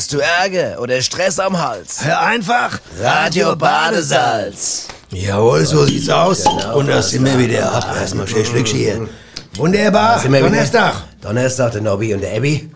Hast du Ärger oder Stress am Hals? Hör einfach Radio Badesalz. Jawohl, so sieht's aus. Genau, Und das sind wir wieder ab. Erstmal schön Schlückchen hier. Wunderbar. Donnerstag. Donnerstag, der Nobby und der Abby.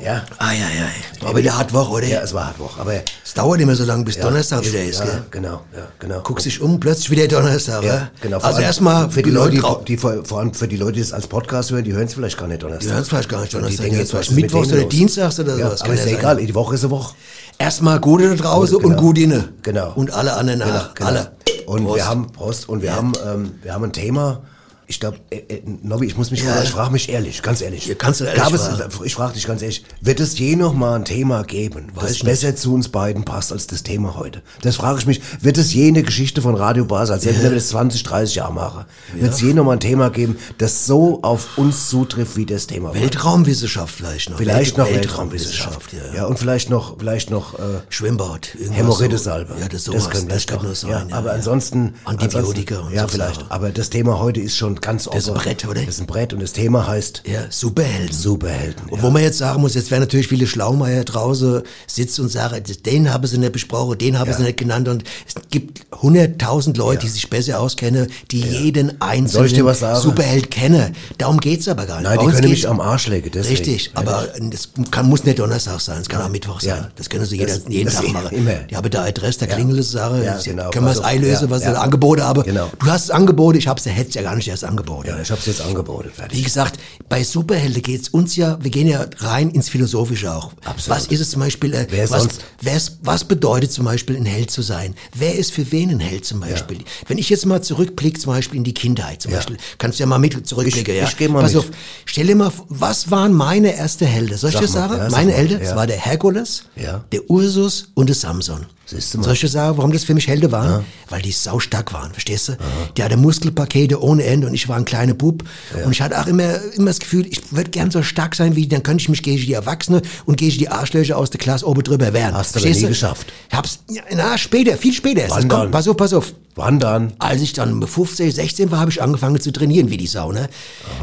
Ja. Ei, ei, ei. War wieder Hartwoch, oder? Ja, es war Hartwoch, aber... Es dauert immer so lange, bis Donnerstag ich- wieder ist, ja, gell? genau, ja, genau. Guckst dich um, plötzlich wieder Donnerstag, ja, ja? genau. Also erstmal für die Leute, die, die, vor, vor allem für die Leute, die es als Podcast hören, die hören es vielleicht gar nicht Donnerstag. Die hören es vielleicht gar nicht Donnerstag, denken die jetzt, es ist mit Mittwochs oder los? Dienstags oder ja, sowas, Aber ist ja ja egal, die Woche ist eine Woche. Erstmal Gute da draußen Gute, und genau. gut inne. Genau. Und alle anderen Genau, nach. genau. Alle. Und wir haben Prost und wir haben ähm, wir haben ein Thema. Ich glaube, äh, äh, Nobby, ich muss mich Ja. fragen, ich frage mich ehrlich, ganz ehrlich. Ja, kannst du ehrlich Gab es, fragen. ich frage dich ganz ehrlich, wird es je noch mal ein Thema geben, das ich nicht. besser zu uns beiden passt als das Thema heute? Das frage ich mich. Wird es je eine Geschichte von Radio Basel, als hätten wir das 20, 30 Jahre machen, wird es je noch mal ein Thema geben, das so auf uns zutrifft wie das Thema heute? Weltraumwissenschaft vielleicht noch. Vielleicht Welt- noch Weltraumwissenschaft. ja. Ja, und vielleicht noch, vielleicht noch äh, Schwimmbad. Hämorrhoidesalbe. So. Ja, das, sowas, das ich könnte doch. nur sein. Ja, aber ansonsten Antibiotika ansonsten, und Ja, so vielleicht. Aber das Thema heute ist schon ganz offen. Das ist ein Brett, oder? Das ist ein Brett und das Thema heißt Ja, Superhelden. Superhelden. Und wo man jetzt sagen muss, jetzt werden natürlich viele Schlaumeier draußen sitzen und sagen, das- den haben sie nicht besprochen, den haben Ja. sie nicht genannt. Und es gibt hunderttausend Leute, die sich besser auskennen, die jeden einzelnen ich? Superheld kennen. Darum geht's aber gar nicht. Nein, Bei die können mich am Arsch legen. Deswegen. Richtig, aber es kann, muss nicht Donnerstag sein, es kann auch Mittwoch sein. Ja. Das können sie jeder, Das- jeden das Tag machen. immer. Die haben da Adresse, da klingelt es, Sache. Ja, Das- genau. Können wir es Also, einlösen, ja, was ja. sie da angeboten haben. Genau. Du hast es angeboten, ich hab's, er hätte es ja gar nicht erst angeboten. Ja, ich hab's jetzt angeboten. Wie Fertig. gesagt, bei Superhelden geht's uns ja, wir gehen ja rein ins Philosophische auch. Absolut. Was ist es zum Beispiel, äh, Wer was, sonst? wer ist, was bedeutet zum Beispiel ein Held zu sein? Wer ist für wen ein Held zum Beispiel? Wenn ich jetzt mal zurückblicke zum Beispiel in die Kindheit zum Ja. Beispiel, kannst du ja mal mit zurückblicken, Ich- ja? ich geh mal Pass mit. auf, stell dir mal, vor, was waren meine erste Helden? Soll ich Sag das mal, sagen? ja, meine Helden, ja. das war der Herkules, Ja. der Ursus und der Samson. Siehst du mal. Soll ich dir sagen, warum das für mich Helden waren? Weil die saustark waren, verstehst du? Die hatten Muskelpakete ohne Ende und ich war ein kleiner Bub. Und ich hatte auch immer, immer das Gefühl, ich würde gern so stark sein wie die, dann könnte ich mich gegen die Erwachsene und gegen die Arschlöcher aus der Klasse oben drüber wehren. Hast du Verstehst nie geschafft. Ich hab's, ja, na, später, viel später. Das Wann kommt, pass auf, pass auf. Wandern. Als ich dann 15, 16 war, habe ich angefangen zu trainieren wie die Sau, ne?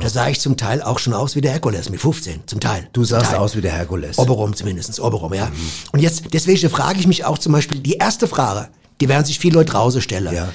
Da sah ich zum Teil auch schon aus wie der Herkules mit 15, zum Teil. Du sahst Teil. aus wie der Herkules. Oberum zumindest, Oberum, ja. Und jetzt, deswegen frage ich mich auch zum Beispiel, die erste Frage, die werden sich viele Leute draußen stellen. Ja.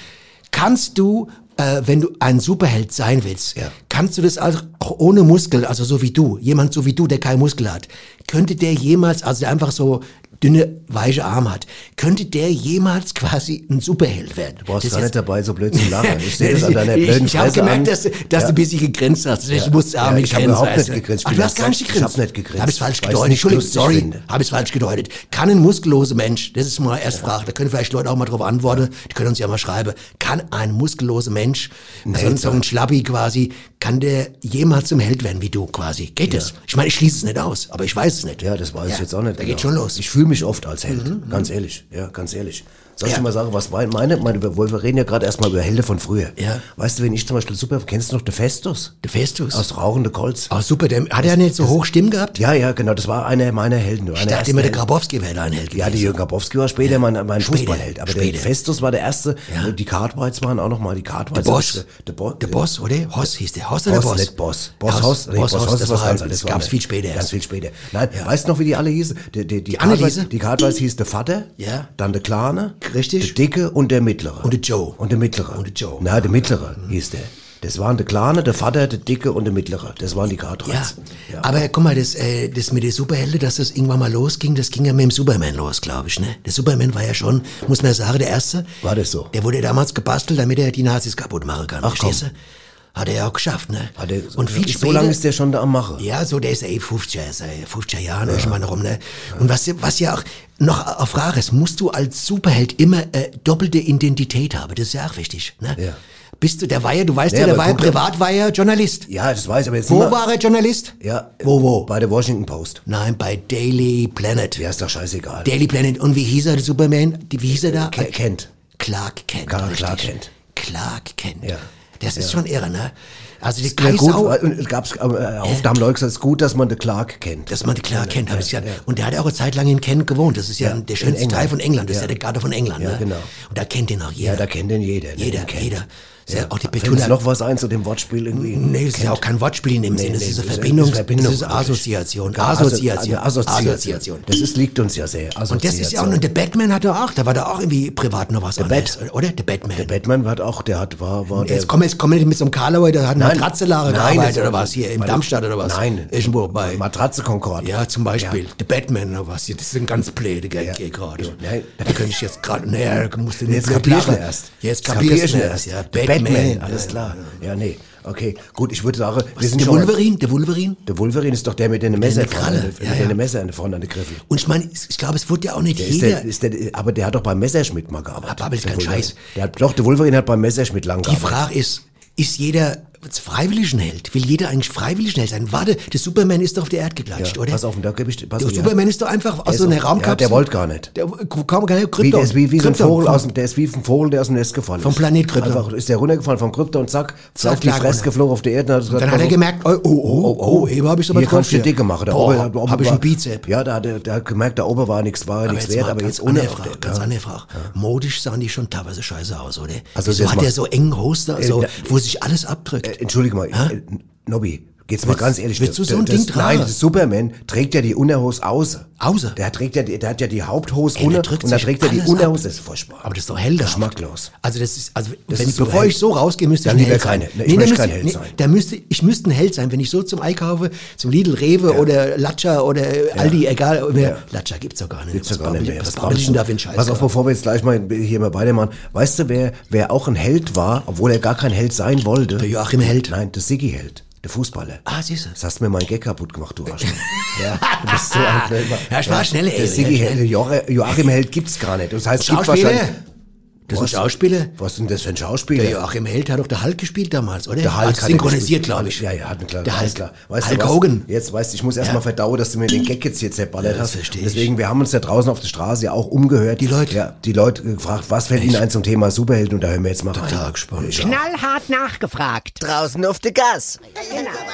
Kannst du, äh, wenn du ein Superheld sein willst, Ja. kannst du das also auch ohne Muskel, also so wie du, jemand so wie du, der keinen Muskel hat, könnte der jemals, also der einfach so dünne, weiche Arme hat, könnte der jemals quasi ein Superheld werden? Du brauchst Das gar nicht dabei, so blöd zu lachen. Ich sehe das an deiner ich, blöden ich habe Fresse gemerkt, dass, du- dass Ja. du ein bisschen gegrinst hast. Ich Ja. musste Ja, auch mit ich hab grinsen, überhaupt nicht gegrinst. Ich Ach, du hast gar nicht gegrinst. ich hab nicht gegrinst. Habe ich falsch Weil ich's gedeutet. Entschuldigung, sorry. Habe ich falsch gedeutet. Kann ein muskelloser Mensch, das ist mal erst Frage, da können vielleicht Leute auch mal drauf antworten, die können uns ja mal schreiben, kann ein muskelloser Mensch, also so ein. Schlappi quasi, kann der jemals zum Held werden wie du quasi? Geht das? Ich meine, ich schließe es nicht aus, aber ich weiß es nicht. Ja, das weiß ich jetzt auch nicht. Da genau. geht schon los. Ich fühle mich oft als Held, ganz ehrlich. Ja, ganz ehrlich. Soll ich Ja. dir mal sagen, was mein- meine, meine, wir reden ja gerade erstmal über Helden von früher. Ja. Weißt du, wen ich zum Beispiel super, kennst du noch den Festus? Der Festus. Aus Rauchende Kolz. Oh, super, der, hat er nicht so hoch Stimmen gehabt? Ja, ja, genau, das war einer meiner Helden. Ich Einer dachte ersten immer, der. Grabowski wäre da ein Held Ja, die Jürgen Grabowski war später mein, mein Später, Fußballheld. Aber später. der Festus war der erste. Ja. Die Cartwrights waren auch noch mal die Cartwrights. Der Boss. Der, Bo Der Boss, oder? Hoss hieß der. Hoss oder Boss, Boss? nicht Boss. Boss Hoss, Haus, nee, Boss, Boss Hoss, Haus das war- ganz das gab's viel später Ganz viel später. Nein, weißt du noch, wie die alle hießen? Die? Cartwrights- hieß der Vater, Ja. dann der Richtig. der Dicke und der Mittlere. Und der Joe. Und der Mittlere. Und der Joe. Mhm. Na, der Mittlere hieß der. Das waren der Kleine, der Vater, der Dicke und der Mittlere. Das waren die Ja, Cartwrights. aber guck mal, das, äh, das mit den Superhelden, dass das irgendwann mal losging, das ging ja mit dem Superman los, glaube ich. Ne? Der Superman war ja schon, muss man ja sagen, der Erste. War das so? Der wurde damals gebastelt, damit er die Nazis kaputt machen kann. Ach, verstehst du? Hat er ja auch geschafft, ne? Hat er, Und viel so später, lange ist der schon da am Machen. Ja, so der ist ja eh 50er, ist ja 50er Jahren ja. schon mal rum, ne? Und was, was ja auch noch auf Frage ist, musst du als Superheld immer äh, doppelte Identität haben. Das ist ja auch wichtig, ne? Ja. Bist du, der war ja, du weißt Ja, ja, der doch- privat, war ja Journalist. Ja, das weiß ich, aber jetzt Wo mal- war er Journalist? Ja. Wo, wo? Bei der Washington Post. Nein, bei Daily Planet. Ja, ist doch scheißegal. Daily Planet. Und wie hieß er, der Superman? Wie hieß er da? Ke- Kent. Clark Kent. Clark Kent. Clark Kent. Ja. Das ist schon irre, ne? Also die Ja, Kai gut, Sau, weil- und es gab's, äh, oft haben Leute gesagt, es ist gut, dass man den Clark kennt. dass man die Clark Kent, habe ich gesagt. Und der hat ja auch eine Zeit lang in Kent gewohnt. Das ist ja, Ja, der schönste Teil von England. Das ist Ja. ja der Garten von England, Ja, ne? genau. Und da kennt ihn auch jeder. ja, da kennt den jeder. ne, jeder, den kennt. jeder. Ja auch die Betula noch was ein zu dem Wortspiel irgendwie? Nee, das ist ja auch kein Wortspiel in dem Sinne, das nee, ist eine Verbindung, ist Verbindung, das ist. Assoziation, Ja, Assoziation, Asso- eine Assoziation. Das ist, liegt uns ja sehr. Und das ist ja auch, und der Batman hat ja auch, da war da auch irgendwie privat noch was der anderes, oder? Der Batman. Der Batman hat auch, der hat, war, war Jetzt kommen jetzt wir mit so einem Karlauer, der hat eine Matratzelare gearbeitet oder was hier in bei- Darmstadt oder was? Nein. Irgendwo bei. Matratze Concord. Ja, zum Beispiel. Der Batman oder was? Das ist ein ganz blöde Gag gerade. Da könnte ich jetzt gerade, naja, musst du kapierst du lachen. erst. Jetzt du du erst. Ja, Der Batman. alles Ja, klar. Ja, nee. Okay, gut, ich würde sagen, wir Was, sind der schon Wolverine? Der Wolverine? Der Wolverine ist doch der mit den Messer mit vorne, mit Ja, ja. den Messer vorne an der Griffel. Und ich meine, ich glaube, es wurde ja auch nicht Der ist jeder. der, ist der, aber der hat doch beim Messerschmidt mal gearbeitet. Aber ist Der kein. Scheiß. Der hat, doch, der Wolverine hat beim Messerschmidt lang Die gearbeitet. Frage ist, ist jeder freiwillig ein Held? Will jeder eigentlich freiwillig ein Held sein? Warte, der Superman ist doch auf der Erde geklatscht, oder? Pass auf, da gebe ich, pass der auf, ja. Superman ist doch einfach aus so einer Raumkapsel. ja, der wollte gar nicht. Der kam gar nicht. Wie, Krypton. der ist wie, wie so ein Krypton. Vogel Vom- aus dem, der ist wie ein Vogel, der aus dem Nest gefallen Vom ist. Planet Krypton. Einfach ist der runtergefallen vom Krypton und zack, Zack, auf die Fresse geflogen auf die Erde. Und Dann hat er gemerkt, oh, oh, oh, oh, eben habe ich aber Hier drauf kannst du dicke machen. Da Boah, oben, oben habe ich einen Bizep. Ja, da hat er, hat gemerkt, da oben war nichts, war nichts wert, aber ganz jetzt ohne. Frage, ganz ja. andere Frage. Modisch sahen die schon teilweise scheiße aus, oder? Also so hat er so engen Hoster, so, da- wo sich alles abdrückt. Äh, Entschuldige mal, äh, Nobby, geht's mal Willst- ganz ehrlich. willst du so ein das, Ding tragen? Nein, das Superman trägt ja die Unterhose außen. Außen? Der trägt ja, der hat ja die Haupthose Ey, runter und dann sich trägt er die Unterhose. Das ist furchtbar. Aber das ist doch hell da. Geschmacklos. Also das ist, also wenn ist so bevor hell. ich so rausgehe, müsste Dann ich ein Held sein. keine. Ich da möchte müsste, kein Held sein. Da müsste, ich müsste ein Held sein, wenn ich so zum Einkaufe, zum Lidl, Rewe oder Latscha oder Aldi, egal, Ja. Latscha gibt's doch gar nicht. Gibt's ja Was gar nicht mehr. Was babbel ich denn da für einen Scheiß? Pass auf, bevor wir jetzt gleich mal hier mal beide machen. Weißt du, wer, wer auch ein Held war, obwohl er gar kein Held sein wollte? Der Joachim Held. Nein, der Siggi Held. Der Fußballer. Ah, siehst du. Das hast mir mein Gag kaputt gemacht, du Arschloch. ja, du bist so ein Schnellmann. Ja, ich war schnell, ey. Der Jo- Joachim Held gibt's gar nicht. Das heißt, es gibt wahrscheinlich- Das ist ein Was? Schauspieler. Was ist denn das für ein Schauspieler? Der Joachim Held hat doch der Hulk gespielt damals, oder? Der Hulk also hat synchronisiert, glaube ich. Ja, ja, hat klare Der Hulk. klar. Weißt Hulk du was? Hogan. Jetzt weißt du, ich muss erst Ja. mal verdauen, dass du mir den Gag jetzt hier zerballert Ja, das hast. versteh ich. Deswegen, wir haben uns ja draußen auf der Straße ja auch umgehört. Die Leute? Ja, die Leute gefragt, was fällt ihnen ein zum Thema Superhelden und da hören wir jetzt mal rein. Total gespannt. Knallhart nachgefragt. Draußen auf der Gas.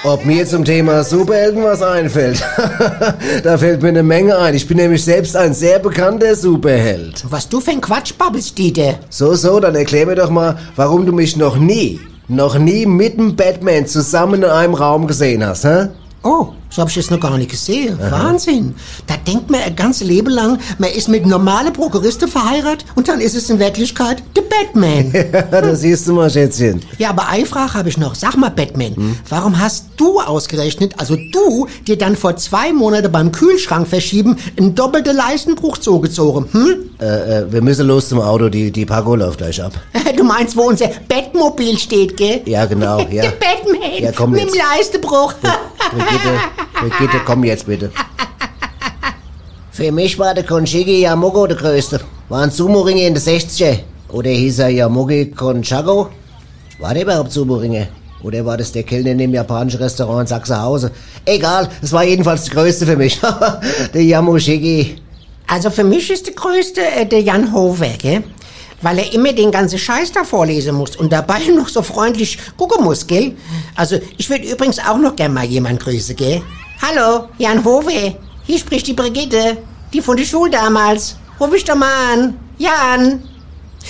Ob mir zum Thema Superhelden was einfällt? da fällt mir eine Menge ein. Ich bin nämlich selbst ein sehr bekannter Superheld. Was du für ein Quatsch babbelst, Dieter. So, so, dann erklär mir doch mal, warum du mich noch nie, noch nie mit dem Batman zusammen in einem Raum gesehen hast, hä? Oh, so hab ich das noch gar nicht gesehen. Wahnsinn. Da denkt man ein ganzes Leben lang, man ist mit normalen Prokuristen verheiratet und dann ist es in Wirklichkeit der Batman. da siehst du mal, Schätzchen. ja, aber eine Frage habe ich noch. Sag mal, Batman, warum hast du ausgerechnet, also du, dir dann vor zwei Monaten beim Kühlschrank verschieben, einen doppelten Leistenbruch zugezogen, hm? Äh, äh, wir müssen los zum Auto, die, die Paco läuft gleich ab. Du meinst, wo unser Bettmobil steht, gell? Ja, genau, ja. Der Batman Ja, komm mit dem Leistenbruch. Brigitte, Brigitte, komm jetzt bitte. Für mich war der Konshiki Yamogo der Größte. War ein Sumo-Ringer in den 60er. Oder hieß er Yamogi Konchago? War der überhaupt Sumo-Ringer? Oder war das der Kellner in dem japanischen Restaurant in Sachsenhausen? Egal, es war jedenfalls der Größte für mich. der Yamoshiki. Also für mich ist der größte äh, der Jan Hover, gell? Weil er immer den ganzen Scheiß da vorlesen muss und dabei noch so freundlich gucken muss, gell? Also ich würde übrigens auch noch gern mal jemand grüßen, gell? Hallo, Jan Hover. Hier spricht die Brigitte, die von der Schule damals. Ruf ich doch mal an. Jan.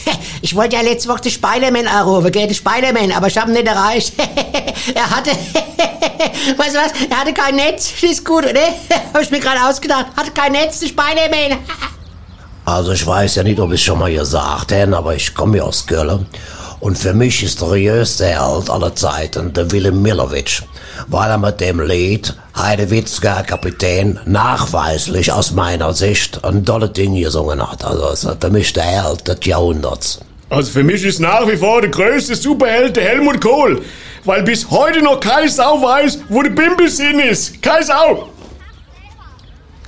Ich wollte ja letzte Woche den Spider-Man anrufen, gell, den Spider-Man, aber ich hab ihn nicht erreicht. er hatte, weißt du was, er hatte kein Netz, ist gut, oder? Hab ich mir gerade ausgedacht, hatte kein Netz, der Spider-Man. Also ich weiß ja nicht, ob ich schon mal gesagt habe, aber ich komme ja aus Köln. Und für mich ist der größte Held aller Zeiten der Willem Milovic, weil er mit dem Lied Heidewitzka Kapitän nachweislich aus meiner Sicht ein tolles Ding gesungen hat. Also für mich der Held des Jahrhunderts. Also für mich ist nach wie vor der größte Superheld der Helmut Kohl. Weil bis heute noch kein Sau weiß, wo der Bimbelsinn ist. Kein Sau!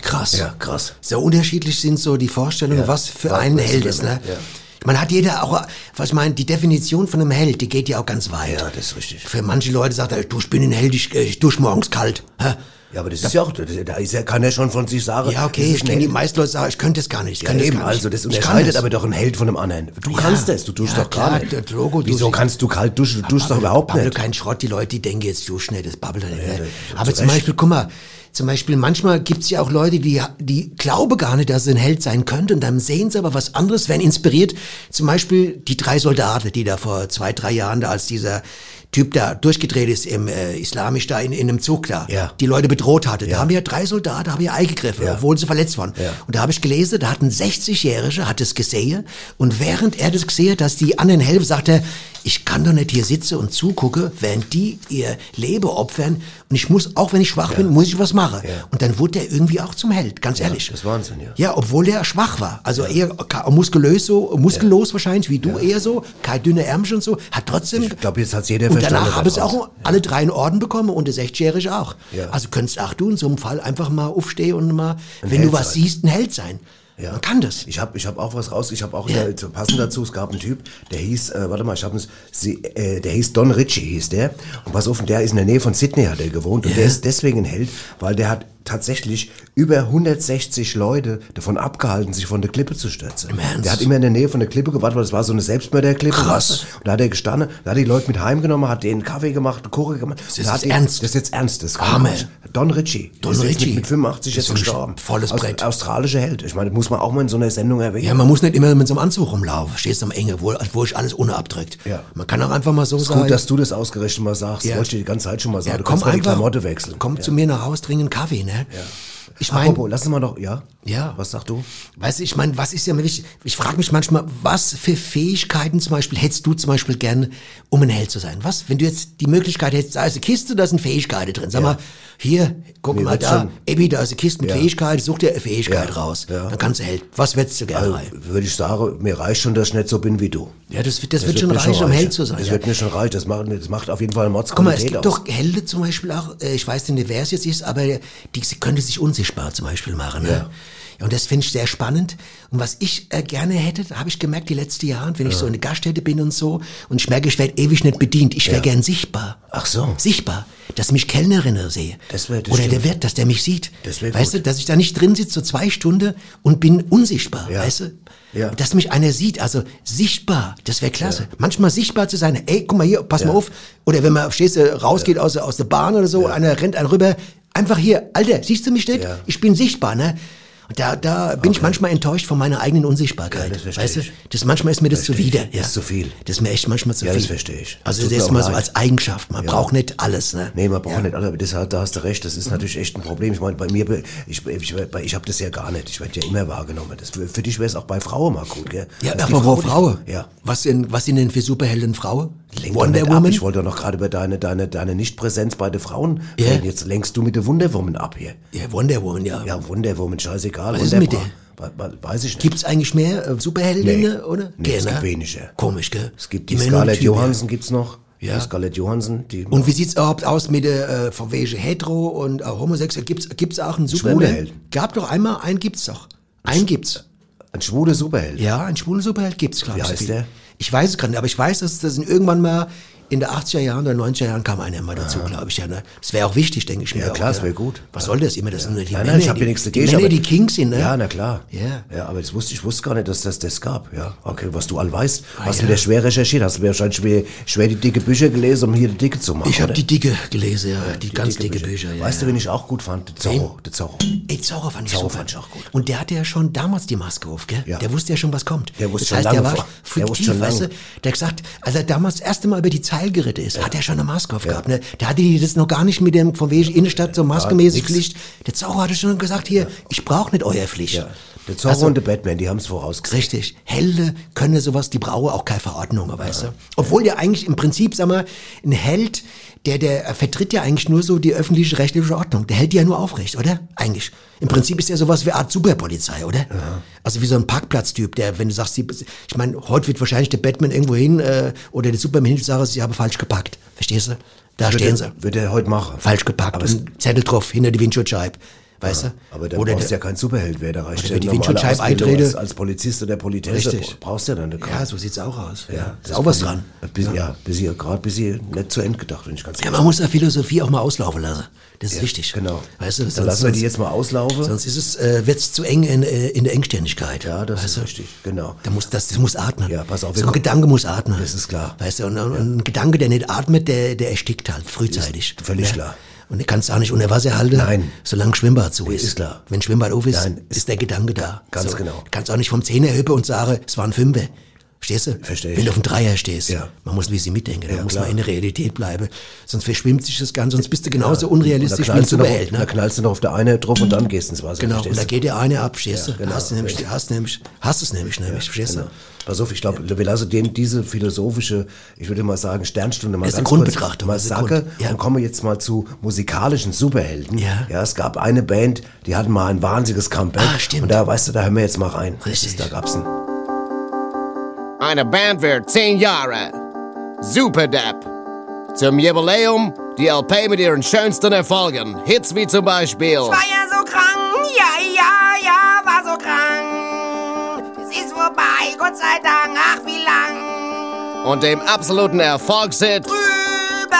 Krass. Ja, krass. So unterschiedlich sind so die Vorstellungen, was für Ja, einen das ist Held ist, ne? ja. Man hat jeder auch, was ich meine, die Definition von einem Held, die geht ja auch ganz weit. Ja, das ist richtig. Für manche Leute sagt er, du, ich bin ein Held, ich, äh, ich dusch morgens kalt. Hä? Ja, aber das ist ja auch, da ist er, kann er schon von sich sagen. Ja, okay, ich ein kenne die meisten Leute sagen, ich könnte das gar nicht. Ich Ja, kann eben, das gar nicht. also das unterscheidet das. aber doch einen Held von einem anderen. Du Ja. kannst das, du tust Ja, doch gar nicht. das Logo Wieso kannst du kalt duschen? Du duschst doch überhaupt Babbel nicht. kein Schrott, die Leute, die denken jetzt duschen nicht, das babbelt doch nicht. ne? Aber zu zum. Beispiel, guck mal, zum Beispiel manchmal gibt's ja auch Leute, die, die glauben gar nicht, dass sie ein Held sein könnte und dann sehen sie aber was anderes, werden inspiriert. Zum Beispiel die drei Soldaten, die da vor zwei, drei Jahren da als dieser Typ da durchgedreht ist im äh, Islamisch da in, in einem Zug da, Ja. die Leute bedroht hatte. Da haben ja drei Soldaten haben ja eingegriffen, Ja. obwohl sie verletzt waren. Ja. Und da habe ich gelesen, da hat ein 60-Jähriger hat es gesehen und während er das gesehen hat, dass die anderen helfen, sagt er, ich kann doch nicht hier sitzen und zugucke, während die ihr Leben opfern und ich muss, auch wenn ich schwach bin, muss ich was machen. Und dann wurde er irgendwie auch zum Held, ganz ehrlich. das ist Wahnsinn, ja. Ja, obwohl er schwach war. Also eher muskulös so, muskellos wahrscheinlich, wie du eher so, kein dünner Ärmel und so, hat trotzdem. Ich glaube, jetzt hat's jeder und verstanden. danach haben daraus. auch alle drei einen Orden bekommen und der 60-Jährige auch. Ja. Also könntest auch du in so einem Fall einfach mal aufstehen und mal, wenn Held du was sein. siehst, ein Held sein. Ja. Man kann das. Ich habe ich hab auch was raus. Ich habe auch Ja. ja. passend dazu. Es gab einen Typ, der hieß, äh, warte mal, ich habe äh, der hieß Don Ritchie, hieß der. Und pass auf, der ist in der Nähe von Sydney hat er gewohnt und der ist deswegen ein Held, weil der hat tatsächlich über 160 Leute davon abgehalten, sich von der Klippe zu stürzen. Im Ernst? Der hat immer in der Nähe von der Klippe gewartet, weil das war so eine Selbstmörderklippe. Krass. Und da hat er gestanden, da hat die Leute mit heimgenommen, hat denen Kaffee gemacht, eine Kuchen gemacht. Das ist ernst. Das ist jetzt ernst. Das Hammer. Don Ritchie. Don jetzt Ritchie. Mit, mit 85 Das jetzt ist ein gestorben. volles Aus- Brett. Australischer Held. Ich meine, das muss man auch mal in so einer Sendung erwähnen. Ja, man muss nicht immer mit so einem Anzug rumlaufen. Stehst am Enge, wo, wo ich alles ohne abdrückt. Ja. Man kann auch einfach mal so ist sagen. gut, dass du das ausgerechnet mal sagst. Ja. Wollte ich dir die ganze Zeit schon mal sagen. ja, du komm kannst mal die einfach, Klamotte wechseln. komm ja. zu mir nach Hause, trink einen Kaffee, ne? Ich meine, Apropos, lass uns mal doch, ja? Ja. Was sagst du? Weißt du, ich meine, was ist ja wichtig? Ich frage mich manchmal, was für Fähigkeiten zum Beispiel hättest du zum Beispiel gerne, um ein Held zu sein? Was, wenn du jetzt die Möglichkeit hättest, da ist eine Kiste, da sind Fähigkeiten drin. Sag mal, hier, guck mal da, schon- Ebi, da ist eine Kiste mit Ja. Fähigkeiten, such dir eine Fähigkeit Ja. raus. Ja. Dann kannst du Held. Was würdest du gerne Also, würde ich sagen, mir reicht schon, dass ich nicht so bin wie du. Ja, das, wird- das, wird schon mir reichen, um. Held zu sein. Das wird mir schon reichen. Das macht, das macht auf jeden Fall eine Guck mal, es gibt aus. doch Helden zum Beispiel auch, äh, ich weiß nicht, wer es jetzt ist, aber die sie könnte sich unsichtbar zum Beispiel machen. Ne? Ja. Ja, und das finde ich sehr spannend. Und was ich äh, gerne hätte, habe ich gemerkt die letzten Jahre, wenn ich so in der Gaststätte bin und so, und ich merke, ich werde ewig nicht bedient. Ich wäre gern sichtbar. Ach so. Sichtbar. Dass mich Kellnerinnen sehe. Das wär- das Oder der stimmt. Wirt, dass der mich sieht. Das wär weißt gut. du, dass ich da nicht drin sitze, so zwei Stunden und bin unsichtbar. Ja. Weißt du? Ja. Dass mich einer sieht. Also sichtbar. Das wäre klasse. Manchmal sichtbar zu sein. Ey, guck mal hier, pass mal auf. Oder wenn man, stehst du, rausgeht aus, der- aus der Bahn oder so, einer rennt einen rüber. Einfach hier, Alter, siehst du mich nicht? Ja. Ich bin sichtbar, ne? Und da, da bin ich manchmal enttäuscht von meiner eigenen Unsichtbarkeit. Ja, das weißt du? ich. Das manchmal ist mir das ich. zuwider. Das ist zu viel. Das ist mir echt manchmal zu Ja, viel. das versteh ich. Das Also das ist mal so als Eigenschaft. Man braucht nicht alles, ne? Nee, man braucht nicht alle, aber das, da hast du recht, das ist natürlich echt ein Problem. Ich meine, bei mir, ich, ich, bei- ich habe das ja gar nicht. Ich werde ja immer wahrgenommen. Das, für, dich wäre es auch bei Frauen mal gut, gell? Ja, aber wo Frau Frauen? Ja. Was, sind, was sind denn für Superhelden Frauen? Lenk Wonder nicht ab. Woman? Ich wollte doch noch gerade über deine, deine, deine Nichtpräsenz bei den Frauen Ja. reden. Jetzt lenkst du mit der Wonder Woman ab hier. Ja, Wonder Woman, ja. Ja, Wonder Woman, scheißegal. Was ist mit we- Weiß ich nicht. Gibt's eigentlich mehr äh, Superheldinnen, Nee. oder? Nee, es Gell, gibt weniger. Komisch, gell? Es gibt die nur Scarlett ja. Johansson gibt's noch. Ja. Die Scarlett Johansson, die Und wie sieht's überhaupt aus mit der äh, wegen hetero und äh, homosexuell? Gibt's gibt's auch einen Schwule Superman? Helden. Gab doch einmal, einen gibt's doch. Einen gibt's. ein schwuler Superheld. Ja, einen schwulen Superheld gibt's, glaube Wie ich. heißt Sophie. der? Ich weiß es gerade nicht, aber ich weiß, dass das irgendwann mal in der 80er Jahren oder 90er Jahren kam einer mal dazu, glaube ich. Ja, ne? Das wäre auch wichtig, denke ich mir. Ja, klar, das wäre gut. Was soll das immer? Das sind nur die Nein, Männer, nein, ich habe die, ja nichts die dagegen. Männer, die Kings sind, ne? Ja, na klar. Ja. Ja, aber das wusste, ich wusste gar nicht, dass das das gab. Ja, okay, was du all weißt. Ah, hast ja. du wieder schwer recherchiert. Hast du wahrscheinlich schwer, schwer die dicke Bücher gelesen, um hier die dicke zu machen. Ich habe die dicke gelesen, ja, die, ganz dicke, Bücher. ja, weißt ja. du, wen ich auch gut fand? Der Zorro. Der Zorro. Ey, Zorro fand ich Zorro fand ich auch gut. Und der hatte ja schon damals die Maske auf, gell? Ja. Der wusste ja schon, was kommt. Der wusste das schon heißt, lange war der wusste fiktiv, schon weißt du? Der hat gesagt, als er damals das erste Mal über die Zeil geritten ist, hat er schon eine Maske auf gehabt, ne? Der hatte die das noch gar nicht mit dem von wegen Innenstadt so maskemäßig. Pflicht. Der Zorro hatte schon gesagt, hier, ich brauche nicht euer Pflicht. Ja. Der Zorro Also- und der Batman, die haben es vorausgesehen. Richtig. Helde können sowas, die brauchen auch keine Verordnung, weißt du? Obwohl ja eigentlich im Prinzip, sag mal, ein Held, der, der vertritt ja eigentlich nur so die öffentliche rechtliche Ordnung. Der hält die ja nur aufrecht, oder? Eigentlich. Im Prinzip ist er sowas wie eine Art Superpolizei, oder? Also wie so ein Parkplatztyp, der, wenn du sagst, sie, ich meine, heute wird wahrscheinlich der Batman irgendwo hin äh, oder der Superman hin und sagen, sie haben falsch geparkt. Verstehst du? Da stehen sie. Wird er heute machen. Falsch geparkt. Aber Zettel drauf, hinter die Windschutzscheibe. Weißt du? Aber dann oder brauchst du der, ja kein Superheld mehr. Da reicht Oder ja wenn die Windschutzscheibe eintrete. als, als Polizist oder Politesse. Richtig. Brauchst du ja dann eine ja, so sieht's auch aus. Ja, ist das auch was dran. Bis, ja, bis hier, gerade bis hier nicht zu Ende gedacht, wenn ich ganz Ja, man muss ja Philosophie auch mal auslaufen lassen. Das ist wichtig. Genau. Weißt du, Dann sonst, lassen wir die jetzt mal auslaufen. sonst ist es, äh, wird's zu eng in, äh, in der Engständigkeit. ja, das weißt ist du? richtig. Genau. Da muss, das, das muss atmen. Ja, pass auf, So ein Gedanke muss atmen. Das ist klar. Weißt du, und, und ein Gedanke, der nicht atmet, der, der erstickt halt frühzeitig. völlig Ja. klar. Und du kannst auch nicht unter Wasser halten, Nein. solange Schwimmbad zu ist. ist klar. Wenn Schwimmbad auf ist, Nein, ist- ist der Gedanke da. Ganz genau. Du kannst auch nicht vom Zehner hüppen und sagen, es war ein Fünfer. Verstehst du? Versteh ich. Wenn du auf dem Dreier stehst. Ja. Man muss ein bisschen mitdenken. Da Ja, muss klar. man in der Realität bleiben. Sonst verschwimmt sich das Ganze, sonst bist du genauso da unrealistisch wie ein du Superheld. da Ne? knallst du noch auf der eine drauf und dann gehst ins Wasser. Genau, und da du? geht der eine ab, verstehst du? Ja, genau. Hast du nämlich, hast nämlich, hast es nämlich, nämlich, verstehst Genau. du? Pass auf, ich glaube, wir lassen den diese philosophische, ich würde mal sagen, Sternstunde mal Das ist ganz Grundbetrachtung, mal sacke Grund- ja. und kommen jetzt mal zu musikalischen Superhelden. Ja. ja, es gab eine Band, die hatten mal ein wahnsinniges Comeback. Ah, stimmt. Und da, weißt du, da hören wir jetzt mal rein. Richtig. Da gab's einen. Eine Band wird zehn Jahre. Superdepp. Zum Jubiläum die LP mit ihren schönsten Erfolgen. Hits wie zum Beispiel war ja so krank, ja, ja, ja, war so krank. Es ist vorbei, Gott sei Dank, ach wie lang. und dem absoluten Erfolgshit Rüber,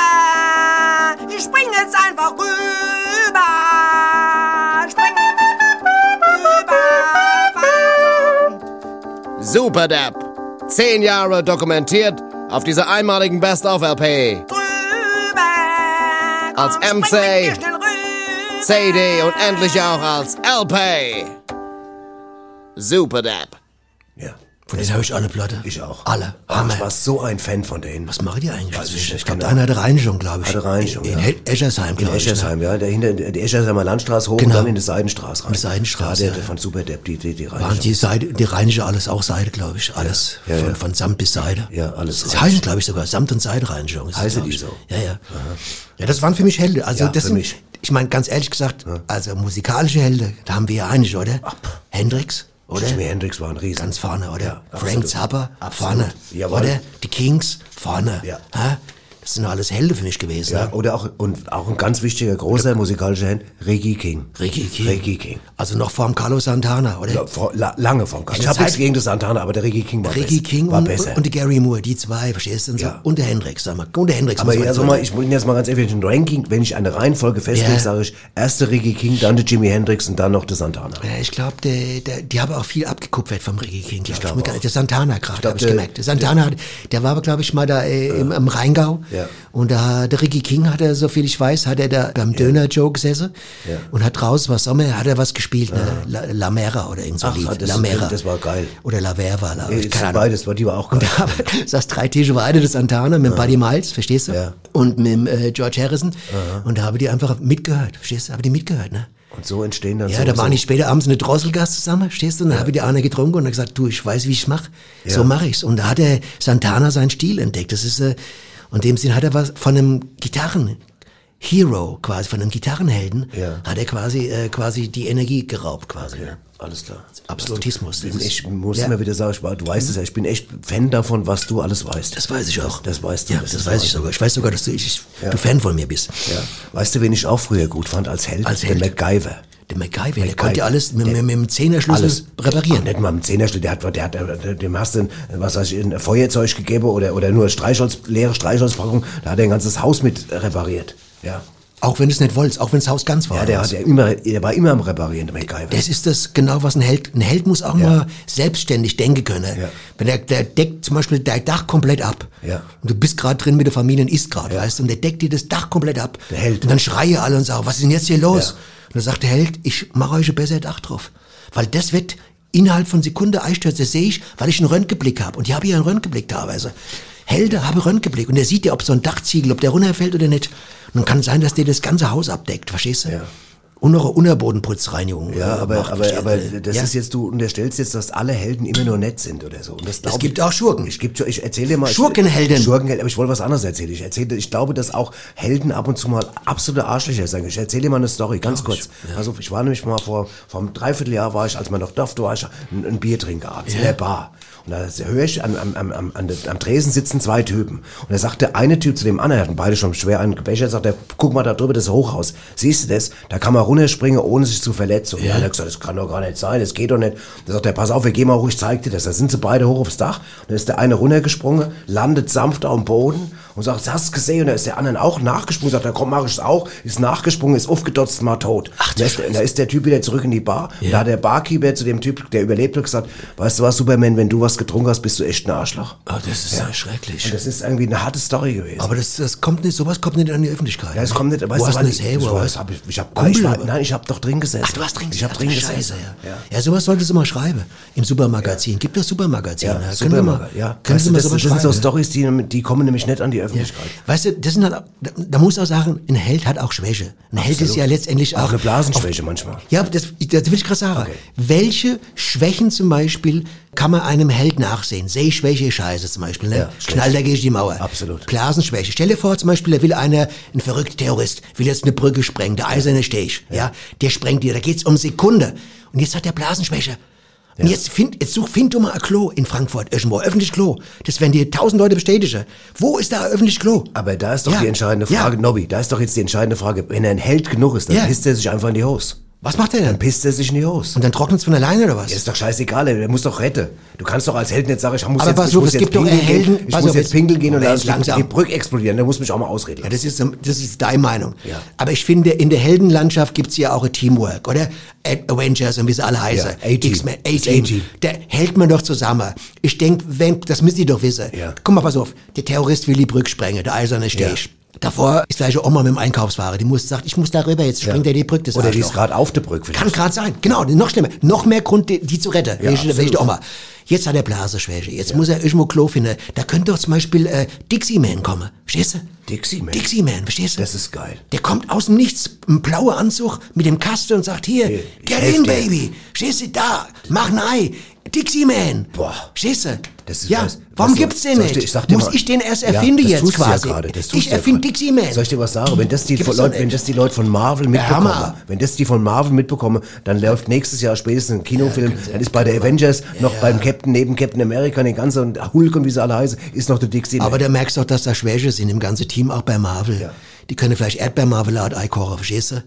ich spring jetzt einfach rüber. Spring rüber. Superdepp. Zehn Jahre dokumentiert auf dieser einmaligen Best-of-LP. Als MC. CD und endlich auch als LP. Superdepp. Ja. Von denen höre ich alle Platte. Ich auch. Alle. Ach, Hammer. ich war so ein Fan von denen. Was machen die eigentlich? Weiß ich nicht ich glaube, der eine hatte Reinigung, glaube ich. Hatte Reinigung, In, ja. in Eschersheim, In glaube ich. ne? Eschersheim, ja, dahinter, die Eschershemer Landstraße hoch Genau. und dann in die Seidenstraße rein. In die Seidenstraße, hat der ja. von Superdepp die, die, die Waren Reinigung. die Seide, die Rheinische alles auch Seide, glaube ich. Alles. Ja, von, ja. von Samt bis Seide. Ja, alles Das heißt, glaube ich, sogar Samt- und Seidereinigung. Heißen die so? Ja, ja. Ja, das waren für mich Helden. Also, Ja, das für sind, mich. ich meine, ganz ehrlich gesagt, also musikalische Helden, da haben wir ja einige, oder? Hendrix, oder? Jimi Hendrix war ein Riesen. Ganz vorne, oder? Ja, Frank. Zappa, vorne. Jawohl. Oder? Die Kings, vorne. Ja. Hä? Das sind alles Helden für mich gewesen. Ja, ne? oder auch, und auch ein ganz wichtiger, großer musikalischer Hand, Reggie King. Reggae King. Reggae King. Also noch vor dem Carlos Santana, oder? Ja, vor, la, lange vom Kasten. Ich der habe nichts gegen das Santana, aber der Reggae King war Reggae besser. King war und, besser. und der Gary Moore, die zwei, verstehst du? Und, so. Ja. und der Hendrix, sag mal. Und der Hendrix. aber also so mal, ich bin jetzt mal ganz ehrlich, ein Ranking, wenn ich eine Reihenfolge festlege, Ja. sage ich, erste Reggae King, dann der Jimi Hendrix und dann noch der Santana. Ja, ich glaube, der, der, die haben auch viel abgekupfert vom Reggae King, glaub ich. glaub. Der Santana gerade, habe ich der- gemerkt. Der Santana, hat- der war aber, glaube ich, mal da äh, im, im Rheingau. Ja. Und da, der Reggae King hat er, so viel ich weiß, hat er da beim Döner Joe gesessen. Ja. Und hat draußen, was Sommer, hat er was gespielt, ne? La, La Mera oder irgend so Ach, Lied. das- La Mera. das war geil. Oder La Verva, La, keine Ahnung. beides, war die war auch geil. Und da saß drei Tische weiter das Santana mit Buddy Miles, verstehst du? Ja. Und mit äh, George Harrison. Und da haben die einfach mitgehört, verstehst du? Haben die mitgehört, ne? Und so entstehen dann Ja, so, da waren so, die später abends eine Drosselgast zusammen, stehst du? Und dann habe ich die eine getrunken und gesagt, du, ich weiß, wie ich mach. So mache ich's. Und da hat der Santana seinen Stil entdeckt. Das ist, äh, und in dem Sinn hat er was von einem Gitarren, Hero quasi, von einem Gitarrenhelden, Ja. hat er quasi, äh, quasi die Energie geraubt quasi. ne? Alles klar. Absolutismus. Ich, das ist- ich muss ja. immer wieder sagen, du weißt es ja, ich bin echt Fan davon, was du alles weißt. Das weiß ich auch. Das weißt du. Ja, das, weiß ich sogar. Ich weiß sogar, dass du, ich, Ja. du Fan von mir bist. Ja. Weißt du, wen ich auch früher gut fand als Held? Als Der Held. MacGyver. Der MacGyver, der MacGyver. konnte ja alles mit, Der- mit, mit dem Zehnerschlüssel Alles reparieren. Ach, nicht mal mit dem Zehnerschlüssel, der hat, der hat, der- dem hast du, was weiß ich, ein Feuerzeug gegeben oder, oder nur Streichholz, leere Streichholzpackung, da hat er ein ganzes Haus mit repariert. Ja. Auch wenn es nicht wolltest, auch wenn das Haus ganz war. Ja, der, hat ja immer, der war immer am Reparieren, der MacGyver. Das ist das genau, was ein Held, ein Held muss auch mal selbstständig denken können. Ja. Wenn der, der deckt zum Beispiel dein Dach komplett ab. Ja. Und du bist gerade drin mit der Familie und isst gerade, weißt du, und der deckt dir das Dach komplett ab. Der Held. Und dann schreie alle und sagen, was ist denn jetzt hier los? Ja. Und dann sagt der Held, ich mache euch ein besseres Dach drauf. Weil das wird innerhalb von Sekunde einstürzen. Das sehe ich, weil ich einen Röntgenblick habe. Und ich habe hier einen Röntgenblick teilweise. Helden haben Röntgenblick. Und der sieht ja, ob so ein Dachziegel, ob der runterfällt oder nicht. Und dann kann es sein, dass der das ganze Haus abdeckt, verstehst du? Ja. Und noch eine Unterbodenputzreinigung. Ja, äh, aber, macht, aber, aber du? das ja. ist jetzt, du unterstellst jetzt, dass alle Helden immer nur nett sind oder so. Und das glaub gibt ich, auch Schurken. Ich, gibt, ich erzähle dir mal. Schurkenhelden. Schurkenhelden, aber ich wollte was anderes erzählen. Ich erzähle, ich glaube, dass auch Helden ab und zu mal absolute Arschlöcher sein. Ich erzähle dir mal eine Story, ganz kurz. Also ich war nämlich mal vor, vor einem Dreivierteljahr war ich, als man noch durfte, war ich ein, ein Bier trinken abends in der Bar. Und da höre ich, am, am, am, am, am Tresen sitzen zwei Typen. Und da sagt der eine Typ zu dem anderen, hatten beide schon schwer einen Becher, sagt er, guck mal da drüber, das Hochhaus. Siehst du das? Da kann man runterspringen, ohne sich zu verletzen. Und der andere hat gesagt, das kann doch gar nicht sein, das geht doch nicht. Da sagt er, pass auf, wir gehen mal hoch, ich zeig dir das. Da sind sie beide hoch aufs Dach. Und da ist der eine runtergesprungen, landet sanft auf dem Boden und sagt, hast du gesehen? Und da ist der anderen auch nachgesprungen, sagt, da komm, mach ich's auch, ist nachgesprungen, ist aufgedotzt, mal tot. Ach, du da, ist, da ist der Typ wieder zurück in die Bar. Ja. Da hat der Barkeeper zu dem Typ, der überlebt hat, gesagt, weißt du was, Superman, wenn du was getrunken hast, bist du echt ein Arschloch. Oh, das ist ja, schrecklich. Und das ist irgendwie eine harte Story gewesen. Aber das, das kommt nicht, sowas kommt nicht an die Öffentlichkeit. ja, es kommt nicht, weißt Wo du, hast du das ich, her? hast- hab ich, ich hab, Kumpel, ich war, nein, ich hab doch drin gesessen. Ach, du hast drin Ich hab drin gesessen. Scheiße, ja. ja. sowas solltest du mal schreiben. Im Supermagazin. Gibt es Supermagazin. Ja, können super, wir mal, ja. Können Weißt du, mal das, das sind so? Stories, die, die kommen nämlich nicht an die Öffentlichkeit. Weißt du, das sind halt, da, da muss auch sagen, ein Held hat auch Schwäche. Ein Held ist ja letztendlich auch... Auch eine Blasenschwäche manchmal. Ja, das, das will ich gerade sagen. Okay. Welche Schwächen zum Beispiel kann man einem Held nachsehen? Sehschwäche, Scheiße zum Beispiel. Ne? Ja. Knall dagegen die Mauer. Absolut. Blasenschwäche. Stell dir vor, zum Beispiel, da will einer, ein verrückter Terrorist, will jetzt eine Brücke sprengen, der eiserne Steg. Ja. Der sprengt die, da geht's um Sekunde. Und jetzt hat der Blasenschwäche. Und jetzt find, jetzt such, find du mal ein Klo in Frankfurt, irgendwo, öffentlich Klo. Das werden dir tausend Leute bestätigen. Wo ist da ein öffentlich Klo? Aber da ist doch Ja, die entscheidende ja. Frage, Nobby, da ist doch jetzt die entscheidende Frage, wenn er ein Held genug ist, dann Ja. pisst er sich einfach in die Hose. Was macht er Dann denn? pisst er sich die Hose. Und dann trocknet's von alleine oder was? Ja, ist doch scheißegal, der muss doch retten. Du kannst doch als Held nicht sagen, ich muss Aber jetzt, pass ich auf, muss es doch pinkeln Helden- gehen, ich pass muss auf, jetzt pinkeln gehen die, langsam. die Brücke explodieren, da muss mich auch mal ausreden. Ja, das ist, das ist deine Meinung. Ja. Aber ich finde, in der Heldenlandschaft gibt's ja auch ein Teamwork, oder? Avengers und wie sie alle heißen. Ja. X-Men, A-Team. Da hält man doch zusammen. Ich denk, wenn, das müsst ihr doch wissen. Ja. Guck mal, pass auf. Der Terrorist will die Brücke sprengen, der eiserne Steg. Davor ist vielleicht eine Oma mit dem Einkaufsfahrer, die muss, sagt, ich muss da rüber, jetzt sprengt er die Brücke, das Oder die ist gerade auf der Brücke. Kann gerade sein. Genau, noch schlimmer. Noch mehr Grund, die, die zu retten. Ja, welche, welche. Oma. Jetzt hat er Blaseschwäche. Jetzt muss er irgendwo Klo finden. Da könnte doch zum Beispiel äh, Dixie Man kommen. Verstehst du? Dixie Man? Dixie Man, verstehst du? Das ist geil. Der kommt aus dem Nichts, ein blauer Anzug mit dem Kasten und sagt, hier, ich get in, dir. baby. Stehst du da? Mach ein Ei. Dixie Man. Boah. Du? Das ist ja, was- warum du, gibt's den ich nicht? ich dir Muss mal- ich den erst Ja, erfinden das jetzt ja quasi? tust ich ja erfinde gerade. Dixie Man. Soll ich dir was sagen? Wenn das die, doch Leute, wenn das die Leute von Marvel mitbekommen, wenn das die von Marvel mitbekommen, dann läuft nächstes Jahr spätestens ein Kinofilm, dann ist bei der Avengers noch beim Captain, neben Captain America, den ganzen Hulk und wie sie alle heißen, ist noch der Dixie. Aber da merkst du auch, dass da Schwäche sind im ganzen Team, auch bei Marvel. Ja. Die können vielleicht Erdbeermarmelade einkochen, verstehst du?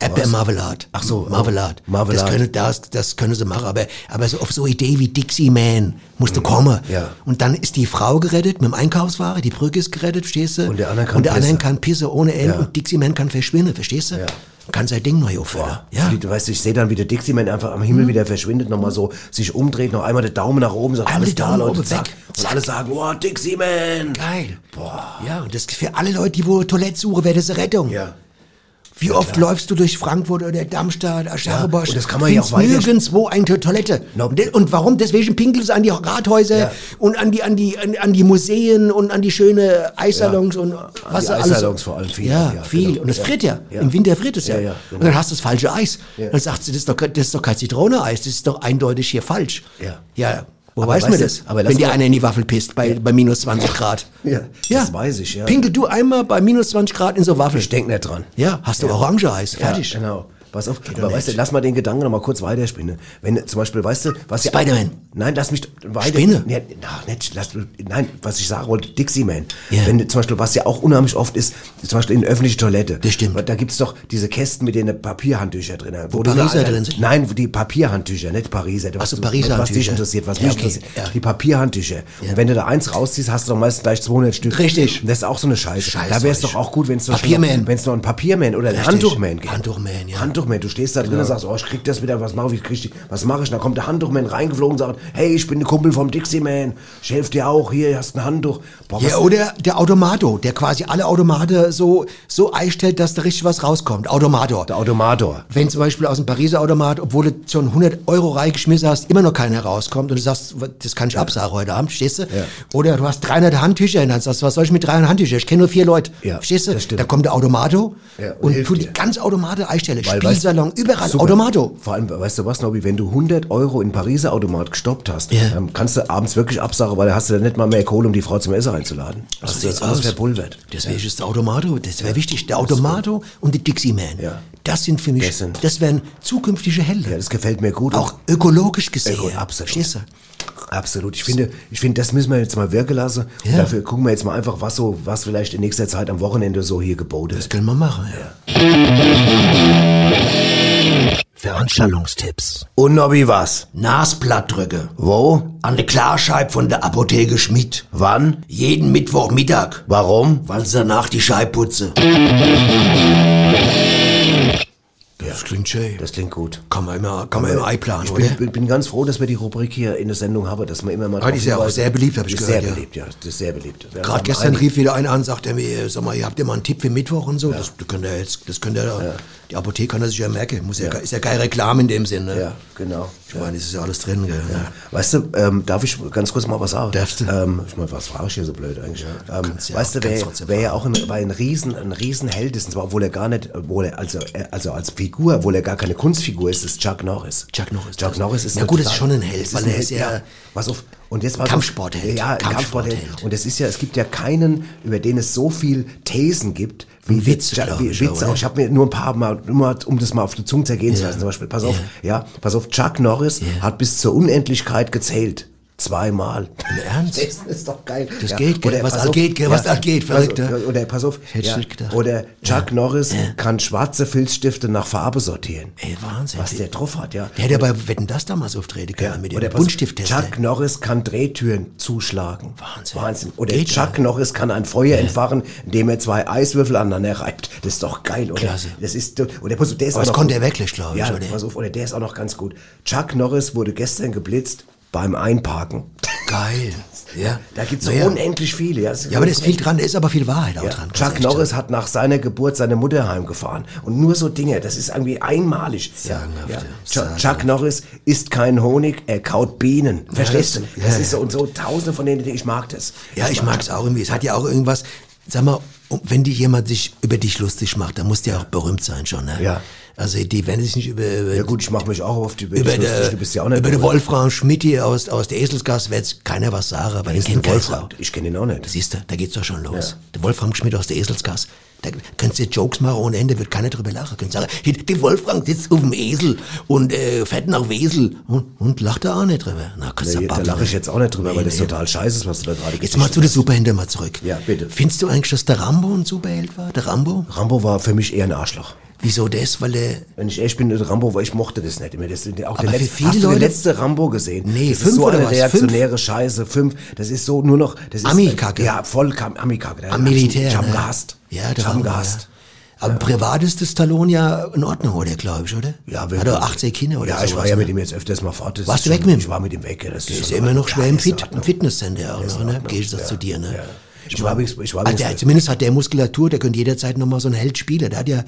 Erdbeermarmelade. Ach so, Marmelade. Marmelade. Das können, das, das können sie machen, aber, aber so auf so Idee wie Dixie Man musst du kommen. Mhm. Ja. Und dann ist die Frau gerettet mit dem Einkaufswagen, die Brücke ist gerettet, verstehst du? Und der andere kann Und der andere pissen. kann Pisse ohne Ende Ja. und Dixie Man kann verschwinden, verstehst du? Ja. Kann sein Ding neu auffüllen. Ja. Du weißt, ich sehe dann, wie der Dixie Man einfach am Himmel wieder verschwindet, nochmal so sich umdreht, noch einmal der Daumen nach oben, sagt Einmal alles da, Daumen Leute, zack. weg. Und alle sagen, oh, Dixie Man. Geil. Boah. Ja, und das für alle Leute, die wo Toilette suchen, wäre das eine Rettung. Ja. Wie oft läufst du durch Frankfurt oder Darmstadt, Ascharobosch? und das kann man ja auch weiter- nirgendwo eine Toilette. No. Und de- Und warum? Deswegen pinkelst du an die Rathäuser Ja. und an die, an die, an, an die Museen und an die schöne Eissalons und was die alles. Eissalons vor allem viel. Ja, Ja, viel. genau. Und es Ja. friert ja. Ja. Im Winter friert es ja. Ja, ja, genau. Und dann hast du das falsche Eis. Ja. Dann sagst du, das ist doch, das ist doch kein Zitroneneis, das ist doch eindeutig hier falsch. Ja. Ja. Wo Aber weiß man das? aber wenn dir einer in die Waffel pisst bei, bei minus 20 Grad. Ja, das weiß ich, ja. Pinkel du einmal bei minus 20 Grad in so Waffel. Ich denk nicht dran. Ja, hast du Orange-Eis. Fertig. Ja, genau. Pass auf, doch aber weißt du, lass mal den Gedanken noch mal kurz weiterspinnen. Wenn zum Beispiel, weißt du, was ja- Spider-Man. Nein, lass mich weiter. Spinne. Nee, na, nicht, lass, nein, was ich sagen wollte, Dixie Man. Ja. Wenn zum Beispiel, was ja auch unheimlich oft ist, zum Beispiel in öffentliche Toilette. Das stimmt. Da gibt's doch diese Kästen mit den Papierhandtücher drin. Wo, du Pariser drin sind? Nein, wo die Papierhandtücher, nicht Pariser. Ach so, Pariser Was dich interessiert, was Ja, mich okay, interessiert. ja. Die Papierhandtücher. Und wenn du da eins rausziehst, hast du doch meistens gleich 200 Stück. Richtig. Und das ist auch so eine Scheiße. Scheiß da wäre es doch auch gut, wenn es es noch ein Papierman oder ein. Handtuchman gibt. Handtuchman, ja. Handtuchman, du stehst da drin und sagst, oh, ich krieg das wieder, was mache ich, krieg ich, was mache ich? Da kommt der Handtuchman reingeflogen und sagt, hey, ich bin der Kumpel vom Dixie Man, ich helf dir auch, hier, hast ein Handtuch. Boah, Ja, oder der Automato, der quasi alle Automate so, so einstellt, dass da richtig was rauskommt. Automator. der Automator. Wenn zum Beispiel aus dem Pariser Automat, obwohl du schon 100 Euro reingeschmissen hast, immer noch keiner rauskommt und du sagst, das kann ich absagen heute Abend, verstehst du? Oder du hast 300 Handtücher in der Hand, sagst, was soll ich mit 300 Handtüchern? Ich kenne nur vier Leute, Ja, verstehst du? Da kommt der Automato Ja, und und, tut die dir. ganz Automate einstellen. Weil, Weißt- überall Super. Automato. Vor allem, weißt du was, Nobby, wenn du 100 Euro in Pariser Automat gestoppt hast, Ja. dann kannst du abends wirklich absagen, weil da hast du dann nicht mal mehr Kohle, um die Frau zum Essen einzuladen. So Hast du sieht's das alles verpulvert. Deswegen ist der Automato, das wäre wichtig. Der Automato und der Dixie Man. Ja. Das sind für mich, Das sind- das wären zukünftige Helden. Ja, das gefällt mir gut. Auch ökologisch gesehen. Öko- absolut. Verstehst du? Absolut. Ich finde, ich finde, das müssen wir jetzt mal wirken lassen. Und Ja. dafür gucken wir jetzt mal einfach, was so, was vielleicht in nächster Zeit am Wochenende so hier geboten Das ist. können wir machen, ja. Veranstaltungstipps. Und Nobby was? Nasblattdrücke. Wo? An der Klarscheib von der Apotheke Schmidt. Wann? Jeden Mittwochmittag. Warum? Weil sie danach die Scheibe putze. Das klingt schön. Das klingt gut. Kann man immer, kann man immer einplanen, Ich oder? bin, bin, bin ganz froh, dass wir die Rubrik hier in der Sendung haben, dass wir immer mal. Ah, die ist ja auch sehr beliebt, hab ich ist gehört, Sehr ja. beliebt, ja. Das ist sehr beliebt. Wir Gerade gestern einige- rief wieder einer an, sagt er mir, sag mal, ihr habt ja mal einen Tipp für Mittwoch und so. Das, das könnt ihr jetzt, das könnt ihr, die Apotheke kann er sich ja merken. Muss ja. ist ja keine Reklame in dem Sinne. Ja, genau. Ich meine, es ist ja alles drin, gell. Ja. Weißt du, ähm, darf ich ganz kurz mal was sagen? Darfst du? Ähm, ich meine, was frage ich hier so blöd eigentlich? ähm, ja weißt du, wer, ja auch ein, war ein Riesen, ein Riesenheld ist, und zwar, obwohl er gar nicht, obwohl er, also, also als Figur, obwohl er gar keine Kunstfigur ist, ist Chuck Norris. Chuck Norris, Chuck Norris ist Ja gut, das ist schon ein Held, weil er ist ja Pass auf. Und jetzt war Kampfsportheld. Ja, Kampfsportheld. Kampfsportheld. Und es ist ja, es gibt ja keinen, über den es so viel Thesen gibt, wie Und Witze, Chuck- wie ich, oder? Ich habe mir nur ein paar Mal, nur mal, um das mal auf die Zunge zergehen zu lassen, zum Beispiel. Pass auf, ja, pass auf, Chuck Norris hat bis zur Unendlichkeit gezählt. Zweimal. Im Ernst? Das ist doch geil. Das geht, gell? Oder Was auf, geht? Was all geht, pass auf, Verrückter. Oder pass auf. Hätte ich ja, nicht gedacht. Oder Chuck Norris kann schwarze Filzstifte nach Farbe sortieren. Ey, Wahnsinn. Was der drauf hat, ja. Der hätte ja bei Wetten, das damals auftreten können mit Oder dem Buntstifttester. Chuck Norris kann Drehtüren zuschlagen. Wahnsinn. Wahnsinn. Oder Geht Chuck Norris kann ein Feuer entfachen, indem er zwei Eiswürfel aneinander reibt. Das ist doch geil, oder? Klasse. Das ist, oder pass auf, der ist Aber auch das noch konnte er wirklich, glaub ich, Ja, oder? pass auf, oder der ist auch noch ganz gut. Chuck Norris wurde gestern geblitzt beim Einparken. Geil. Ja. Da gibt's so Naja. unendlich viele. Ja, Ja, aber da ist viel dran, da ist aber viel Wahrheit auch ja, dran. Chuck Norris hat nach seiner Geburt seine Mutter heimgefahren. Und nur so Dinge, das ist irgendwie einmalig. Sagenhaft, ja, ja. Chuck. Chuck Norris isst keinen Honig, er kaut Bienen. Verstehst du? das- Das ja, ist so und so tausende von denen, ich mag das. Ja, ich mag es auch irgendwie. Es hat ja auch irgendwas, sag mal, wenn die jemand sich über dich lustig macht, dann muss der auch berühmt sein schon, ne? Ja. Also die werden sich nicht über, über Ja gut, ich mache mich auch oft über, über, der, du ja über den. Wolfram Schmidt hier aus, aus der Eselsgasse wird jetzt keiner was sagen, aber den kennt keiner. Wolfram? Ich kenne ihn auch nicht. Siehst du, da geht's doch schon los. Der Wolfram Schmidt aus der Eselsgasse. Da könntest du Jokes machen ohne Ende, wird keiner drüber lachen. Könntest sagen, der Wolfram sitzt auf dem Esel und äh, fährt nach Wesel und, und lacht da auch nicht drüber. Na, kannst du Nee, da lache ich jetzt auch nicht drüber, Nee, weil das nee. total scheiße ist, was du da gerade Jetzt mal zu den Superhelden mal zurück. Ja, bitte. Findest du eigentlich, dass der Rambo ein Superheld war? Der Rambo? Rambo war für mich eher ein Arschloch. Wieso das? Weil er... Wenn ich ehrlich bin, der Rambo, weil ich mochte das nicht immer. Das, auch Aber der letzte, viele hast du Leute- den letzte Rambo gesehen? Nee, fünf ist so oder eine was? reaktionäre Scheiße. Fünf. Das ist so nur noch. Das ist, Ami-Kacke. Ja, voll Kam- Ami-Kacke. Am Militär. Ich hab ne? gehasst. Ja, der ich hab gehasst. Ja. Aber privat ist das Stallone ja in Ordnung, oder, glaube ich, oder? Ja, Hat er 18 Kinder oder Ja, ich sowas, war ja ne? mit ihm jetzt öfters mal fort. Das Warst ist du weg mit ihm? Ich war mit ihm weg. Ja, das Der ist ja immer noch ja, schwer im, ist Fit, im. Fitnesscenter auch Ist noch, ne? Gehe ich das Ja, zu dir, ne? ja. Ich war ich war Ah, übrigens- der, zumindest hat der Muskulatur, der könnte jederzeit nochmal so ein Held spielen. Der hat ja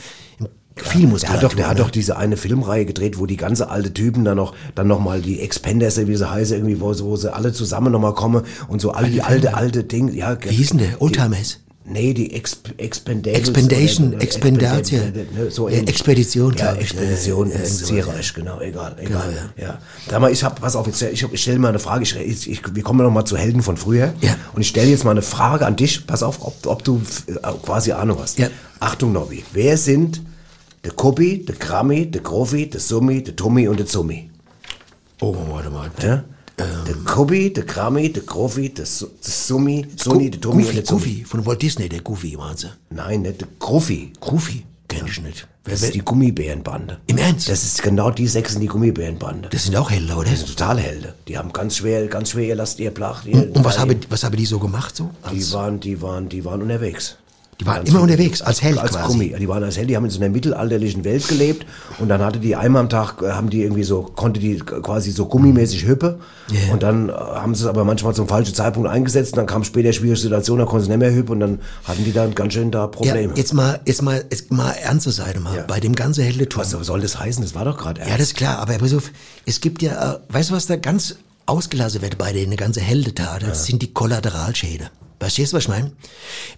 viel Der Muskulatur. hat doch, der hat ne? doch diese eine Filmreihe gedreht, wo die ganze alte Typen dann noch, dann noch mal die Expenders, wie sie heißen, irgendwie, wo, sie- wo sie alle zusammen noch mal kommen und so all die alte, alte Dinge, ja. Wie hieß denn der? Oldtimers? Nee, die Exp Expendables. Expendation, oder- Expendatio. Expend- ne, So Ja. Expedition, Ja, ich. Expedition Ja, ja, ins irgend sowas, Zierreich, genau, egal, egal. Genau, ja. Sag mal, ich hab, pass auf, jetzt, ich, ich stelle mal eine Frage, ich, ich, ich, wir kommen noch mal zu Helden von früher. Ja. Und ich stelle jetzt mal eine Frage an dich, pass auf, ob, ob du äh, quasi Ahnung hast. Ja. Achtung, Nobby, wer sind der Kobi, der Grammi, der Grofi, der Summi, der Tommy und der Zummi? Oh, warte mal. Ja? der Kobi, der Grammi, der Grofi, der, Su der Summi, Sunni, der Tommy und der Zummi. Goofy, von Walt Disney, der Goofy, waren sie. Nein, nicht der Grofi. Goofy? Kenn ich nicht. Wer, Das wer, ist die Gummibärenbande. Im Ernst? Das ist genau die sechs in die Gummibärenbande. das sind auch Helden, oder? Das sind total Helde. Die haben ganz schwer, ganz schwer ihr Last, ihr Blach. Ihr, Und, und was habe, was habe die so gemacht, so? die waren, die waren, die waren unterwegs. Die waren immer unterwegs, als Held als quasi. Gummi. Die waren als Held, die haben in so einer mittelalterlichen Welt gelebt und dann hatte die einmal am Tag, äh, haben die irgendwie so, konnte die quasi so gummimäßig hüppe Ja. und dann äh, haben sie es aber manchmal zum falschen Zeitpunkt eingesetzt und dann kam später schwierige Situation, da konnten sie nicht mehr hüppen und dann hatten die dann ganz schön da Ja, Probleme. jetzt mal, jetzt mal, jetzt mal ernste Seite mal. Ja. Bei dem ganzen Heldetum. Was soll das heißen? Das war doch gerade Ja, das ist klar, aber pass auf, es gibt ja, äh, weißt du, was da ganz ausgelassen wird bei denen, eine ganze Heldetat? Das sind die Kollateralschäden. Verstehst du, was ich meine?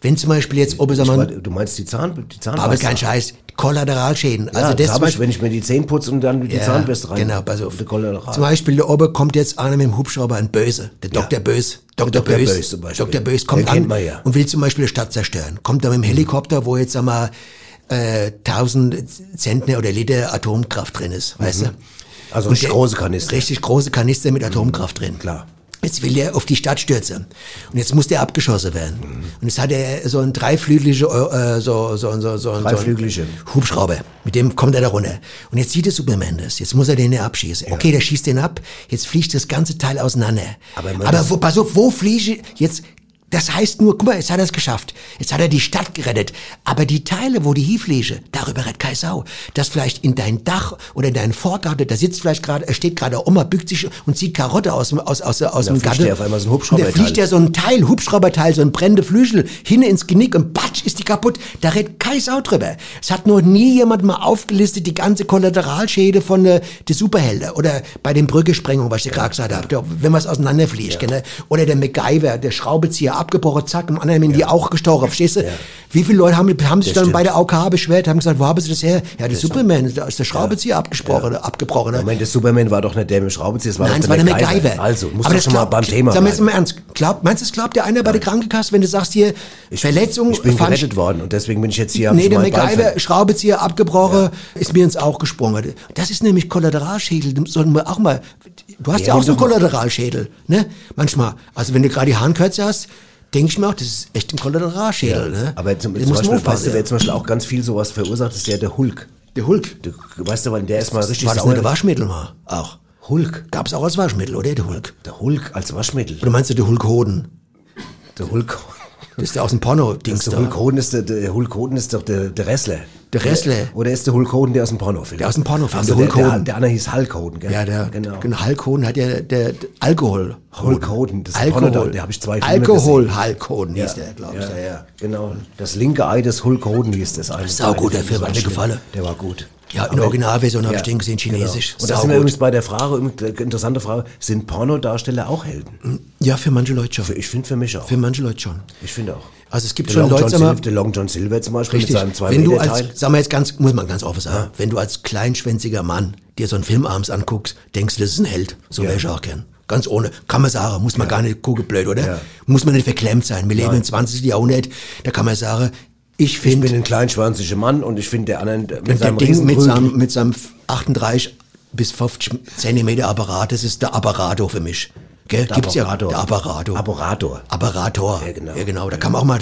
Wenn zum Beispiel jetzt, ob es einmal, Du meinst die Zahn, die Zahnpasta? aber kein Scheiß, Kollateralschäden. Ja, also das, das habe ich, wenn ich mir die Zähne putze und dann die Zahnbürste rein. Genau, pass auf. Zum Beispiel, da oben kommt jetzt einer mit dem Hubschrauber, ein Böse, der Dr. Bös. Dr. Dr. Bös, Bös zum Beispiel. Dr. Bös kommt an ja. und will zum Beispiel die Stadt zerstören. Kommt da mit dem Helikopter, wo jetzt, sag mal, äh, 1000 Zentner oder Liter Atomkraft drin ist, weißt du? Also Und richtig der- große Kanister. Richtig große Kanister mit Atomkraft drin. Klar. Jetzt will er auf die Stadt stürzen. Und jetzt muss der abgeschossen werden. Und jetzt hat er so einen dreiflügelige, äh, so, so, so, so, Dreiflügelige. so Hubschrauber. Mit dem kommt er da runter. Und jetzt sieht der Superman das. Jetzt muss er den ja abschießen. Okay, der schießt den ab. Jetzt fliegt das ganze Teil auseinander. Aber Aber wo, pass auf, wo fliege jetzt? Das heißt nur, guck mal, jetzt hat er es geschafft. Jetzt hat er die Stadt gerettet. Aber die Teile, wo die hinfliege, darüber redet keine Sau. Das vielleicht in dein Dach oder in deinen Vorgarten, da sitzt vielleicht gerade, er steht gerade Oma, bückt sich und zieht Karotte aus, dem- aus, aus, aus dem fliegt Garten. der auf einmal so ein Und da Hubschrauberteil. fliegt ja so ein Teil, Hubschrauberteil, so ein brennende Flügel, hin ins Genick und patsch ist die kaputt. Da redet keine Sau drüber. Es hat noch nie jemand mal aufgelistet, die ganze Kollateralschäde von äh, der Superhelden oder bei den Brückesprengung, was ich gerade gesagt habe, da- wenn was auseinanderfliegt. Ja. Oder der MacGyver, der Schraubezieher abgebrochen, zack, im anderen in die auch gestochen, verstehst du? Wie viele Leute haben, haben sich dann stimmt. bei der AOK beschwert, haben gesagt, wo haben sie das her? Ja, die Superman, da ist der Schraubezieher abgesprochen, abgebrochen. Ich meine, der Superman war doch nicht der mit Schraubenzieher, es war Nein, doch es war der MacGyver. Also, muss doch das schon mal glaubt- beim Thema Sag mal jetzt mal ernst. Glaub, meinst du, es glaubt dir einer bei der Krankenkasse, wenn du sagst hier, Verletzung, Ich bin gerettet worden und deswegen bin ich jetzt hier. hab Nee, ich der MacGyver, ver- Schraubezieher abgebrochen, ist mir ins Auge gesprungen. Das ist nämlich Kollateralschädel, das sollten wir auch mal, du hast ja, Ja, auch so einen mal. Kollateralschädel, ne? Manchmal. Also wenn du gerade die Haarenkürze hast, denke ich mir auch, das ist echt ein Kollateralschädel, ne? Aber zum, zum Beispiel, weißt aufpassen. du, wer zum Beispiel auch ganz viel sowas verursacht, ist ja der Hulk. der Hulk. Der, weißt du, weil der ist mal richtig War das der Waschmittel mal? Auch. Hulk. Gab es auch als Waschmittel, oder? Der Hulk. Der Hulk als Waschmittel. Oder meinst du der Hulk Hoden? Der Hulk. Das ist der aus dem Porno-Dings Der da. Hulk Hogan ist, der, der Hulk Hogan ist doch der, der Wrestler. Der Wrestler. Oder ist der Hulk Hogan der aus dem Pornofilm? Der aus dem Pornofilm, Also der der, Hulk der, Hogan. der, andere hieß Hulk Hogan, gell? Ja, der genau. genau. Hulk Hogan hat ja der, der Alkohol. Hulk Hogan, das Alkohol. Porno, der habe ich zwei Filme Alkohol gesehen. Hulk Hogan hieß der, glaube ich. Ja, ja, genau. Das linke Ei des Hulk Hogan hieß das eine. Saugut, der Film hat mir gefallen. Der war gut. Ja, in der Originalversion habe ich den gesehen, genau. chinesisch. Und da sind wir übrigens bei der Frage, übrigens, interessante Frage, sind Pornodarsteller auch Helden? Ja, für manche Leute schon. Für, ich finde für mich auch. Für manche Leute schon. Ich finde auch. Also es gibt Der schon Long Leute, John sag mal, der Long John Silver zum Beispiel Richtig. mit seinem zwei Wenn du als, Teil. sag mal jetzt ganz, muss man ganz offen sagen, wenn du als kleinschwänziger Mann dir so einen Film abends anguckst, denkst du, das ist ein Held. So wäre ich auch gern. Ganz ohne. Kann man sagen, muss man gar nicht gucken, blöd, oder? Ja. Muss man nicht verklemmt sein. Wir leben im 20. Jahrhundert, da kann man sagen, ich Ich bin ein kleinschwanziger Mann und ich finde der anderen mit der, seinem Ding mit seinem, mit seinem 38 bis 50 Zentimeter Apparat, das ist der Apparator für mich. Gell? Der Gibt's ja. Der Apparator. Apparator. Apparator. Ja, genau. Ja, genau. Da kann man auch mal,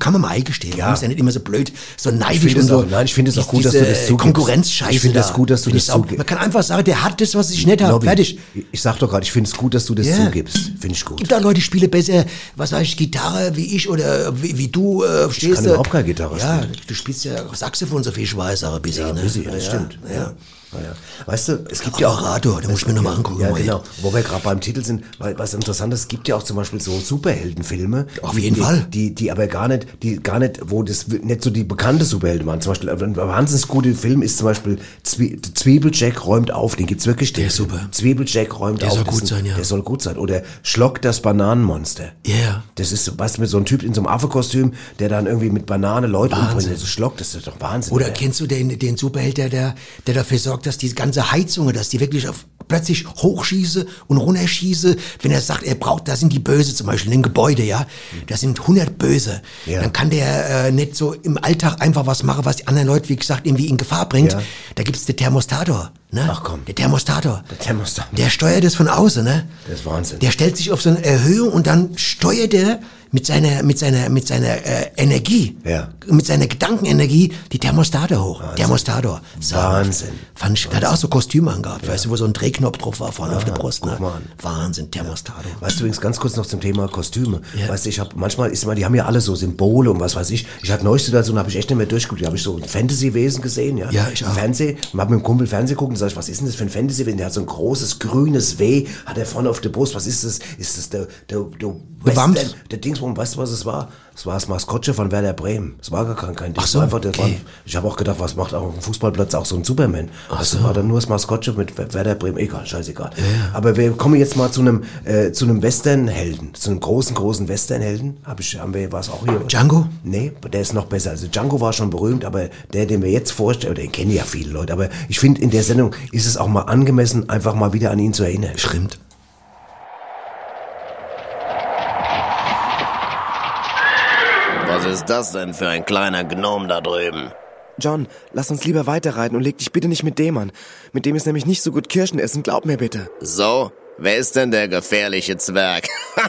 kann man mal eingestehen. Ja. Man muss ja nicht immer so blöd, so neidisch Ich und es so. auch- nein, ich finde es auch gut, dass du das zugibst. Konkurrenzscheiße Ich finde da. das gut, dass du das ich zugibst. Man kann einfach sagen, der hat das, was ich nicht habe. Fertig. Ich sag doch gerade, ich finde es gut, dass du das Ja. zugibst. Finde ich gut. Gibt da Leute, die spielen besser, was weiß ich, Gitarre wie ich oder wie, wie du äh, stehst. kann du. überhaupt keine Gitarre Ja, du spielst ja Saxophon, so viel ich weiß, aber bis Ja, ne? busy, das stimmt. Ja. Ja, ja. Weißt du, es gibt ja auch... Apparator, den muss ich mir noch mal angucken. Ja, genau. Wo wir gerade beim Titel sind, weil was interessant ist, es gibt ja auch zum Beispiel so Superheldenfilme. Auf jeden die, Fall. Die, die aber gar nicht, die gar nicht, wo das nicht so die bekannte Superhelden waren. Zum Beispiel, ein wahnsinnig guter Film ist zum Beispiel Zwie Zwiebeljack räumt auf. Den gibt's wirklich. Den Der ist super. Zwiebeljack räumt Der auf. soll Das gut sein, ja. Der soll gut sein. Oder Schlock das Bananenmonster. Ja. Das ist, weißt du, mit so einem Typ in so einem Affenkostüm, der dann irgendwie mit Banane Leute umbringt. Das ist Schlock, das ist doch Wahnsinn. Oder ey. kennst du den, den Superheld, der, der, der dafür sorgt, dass diese ganze Heizungen, dass die wirklich auf, plötzlich hochschieße und runterschieße, wenn er sagt, er braucht, da sind die Böse zum Beispiel, in dem Gebäude, ja, da sind 100 Böse. Ja. Dann kann der äh, nicht so im Alltag einfach was machen, was die anderen Leute, wie gesagt, irgendwie in Gefahr bringt. Ja. Da gibt's den Thermostator. Ne? Ach komm. Der Thermostator. Der Thermostator. Der steuert es von außen, ne? Das ist Wahnsinn. Der stellt sich auf so eine Erhöhung und dann steuert er mit seiner, mit seiner, mit seiner äh, Energie, Ja. mit seiner Gedankenenergie die Thermostate hoch. Thermostator. Wahnsinn. Fand ich, hat auch so Kostüme angehabt, weißt du, wo so ein Drehknopf drauf war vorne auf der Brust. Ne? Wahnsinn, Thermostator. Weißt du übrigens ganz kurz noch zum Thema Kostüme. Ja. Weißt du, ich habe manchmal ist mal, die haben ja alle so Symbole und was weiß ich. Ich hatte neulich Situation, habe ich echt nicht mehr durchgeguckt. Da habe ich so ein Fantasy-Wesen gesehen, ja. Ja, ich auch. Fernsehen. Und habe mit dem Kumpel Fernsehen gucken und sag ich, was ist denn das für ein Fantasy-Wesen? Der hat so ein großes grünes W, hat er vorne auf der Brust. Was ist das? Ist das der der der Der Wams? Western- der Dingsbum? Weißt du, was es war? Es war das Maskottchen von Werder Bremen. Es war gar kein, kein Ding. Ach Es so, war einfach, okay. war, ich habe auch gedacht, was macht auch auf dem Fußballplatz auch so ein Superman? Das war dann nur das Maskottchen mit Werder Bremen. Egal, scheißegal. Aber wir kommen jetzt mal zu einem, äh, zu einem Westernhelden, zu einem großen, großen Westernhelden. Hab ich, haben wir, was auch hier? Django? Nee, der ist noch besser. Also Django war schon berühmt, aber der, den wir jetzt vorstellen, den kennen ja viele Leute, aber ich finde, in der Sendung ist es auch mal angemessen, einfach mal wieder an ihn zu erinnern. Stimmt. Ist das denn für ein kleiner Gnom da drüben? John, lass uns lieber weiterreiten und leg dich bitte nicht mit dem an. Mit dem ist nämlich nicht so gut Kirschen essen, glaub mir bitte. So, Wer ist denn der gefährliche Zwerg?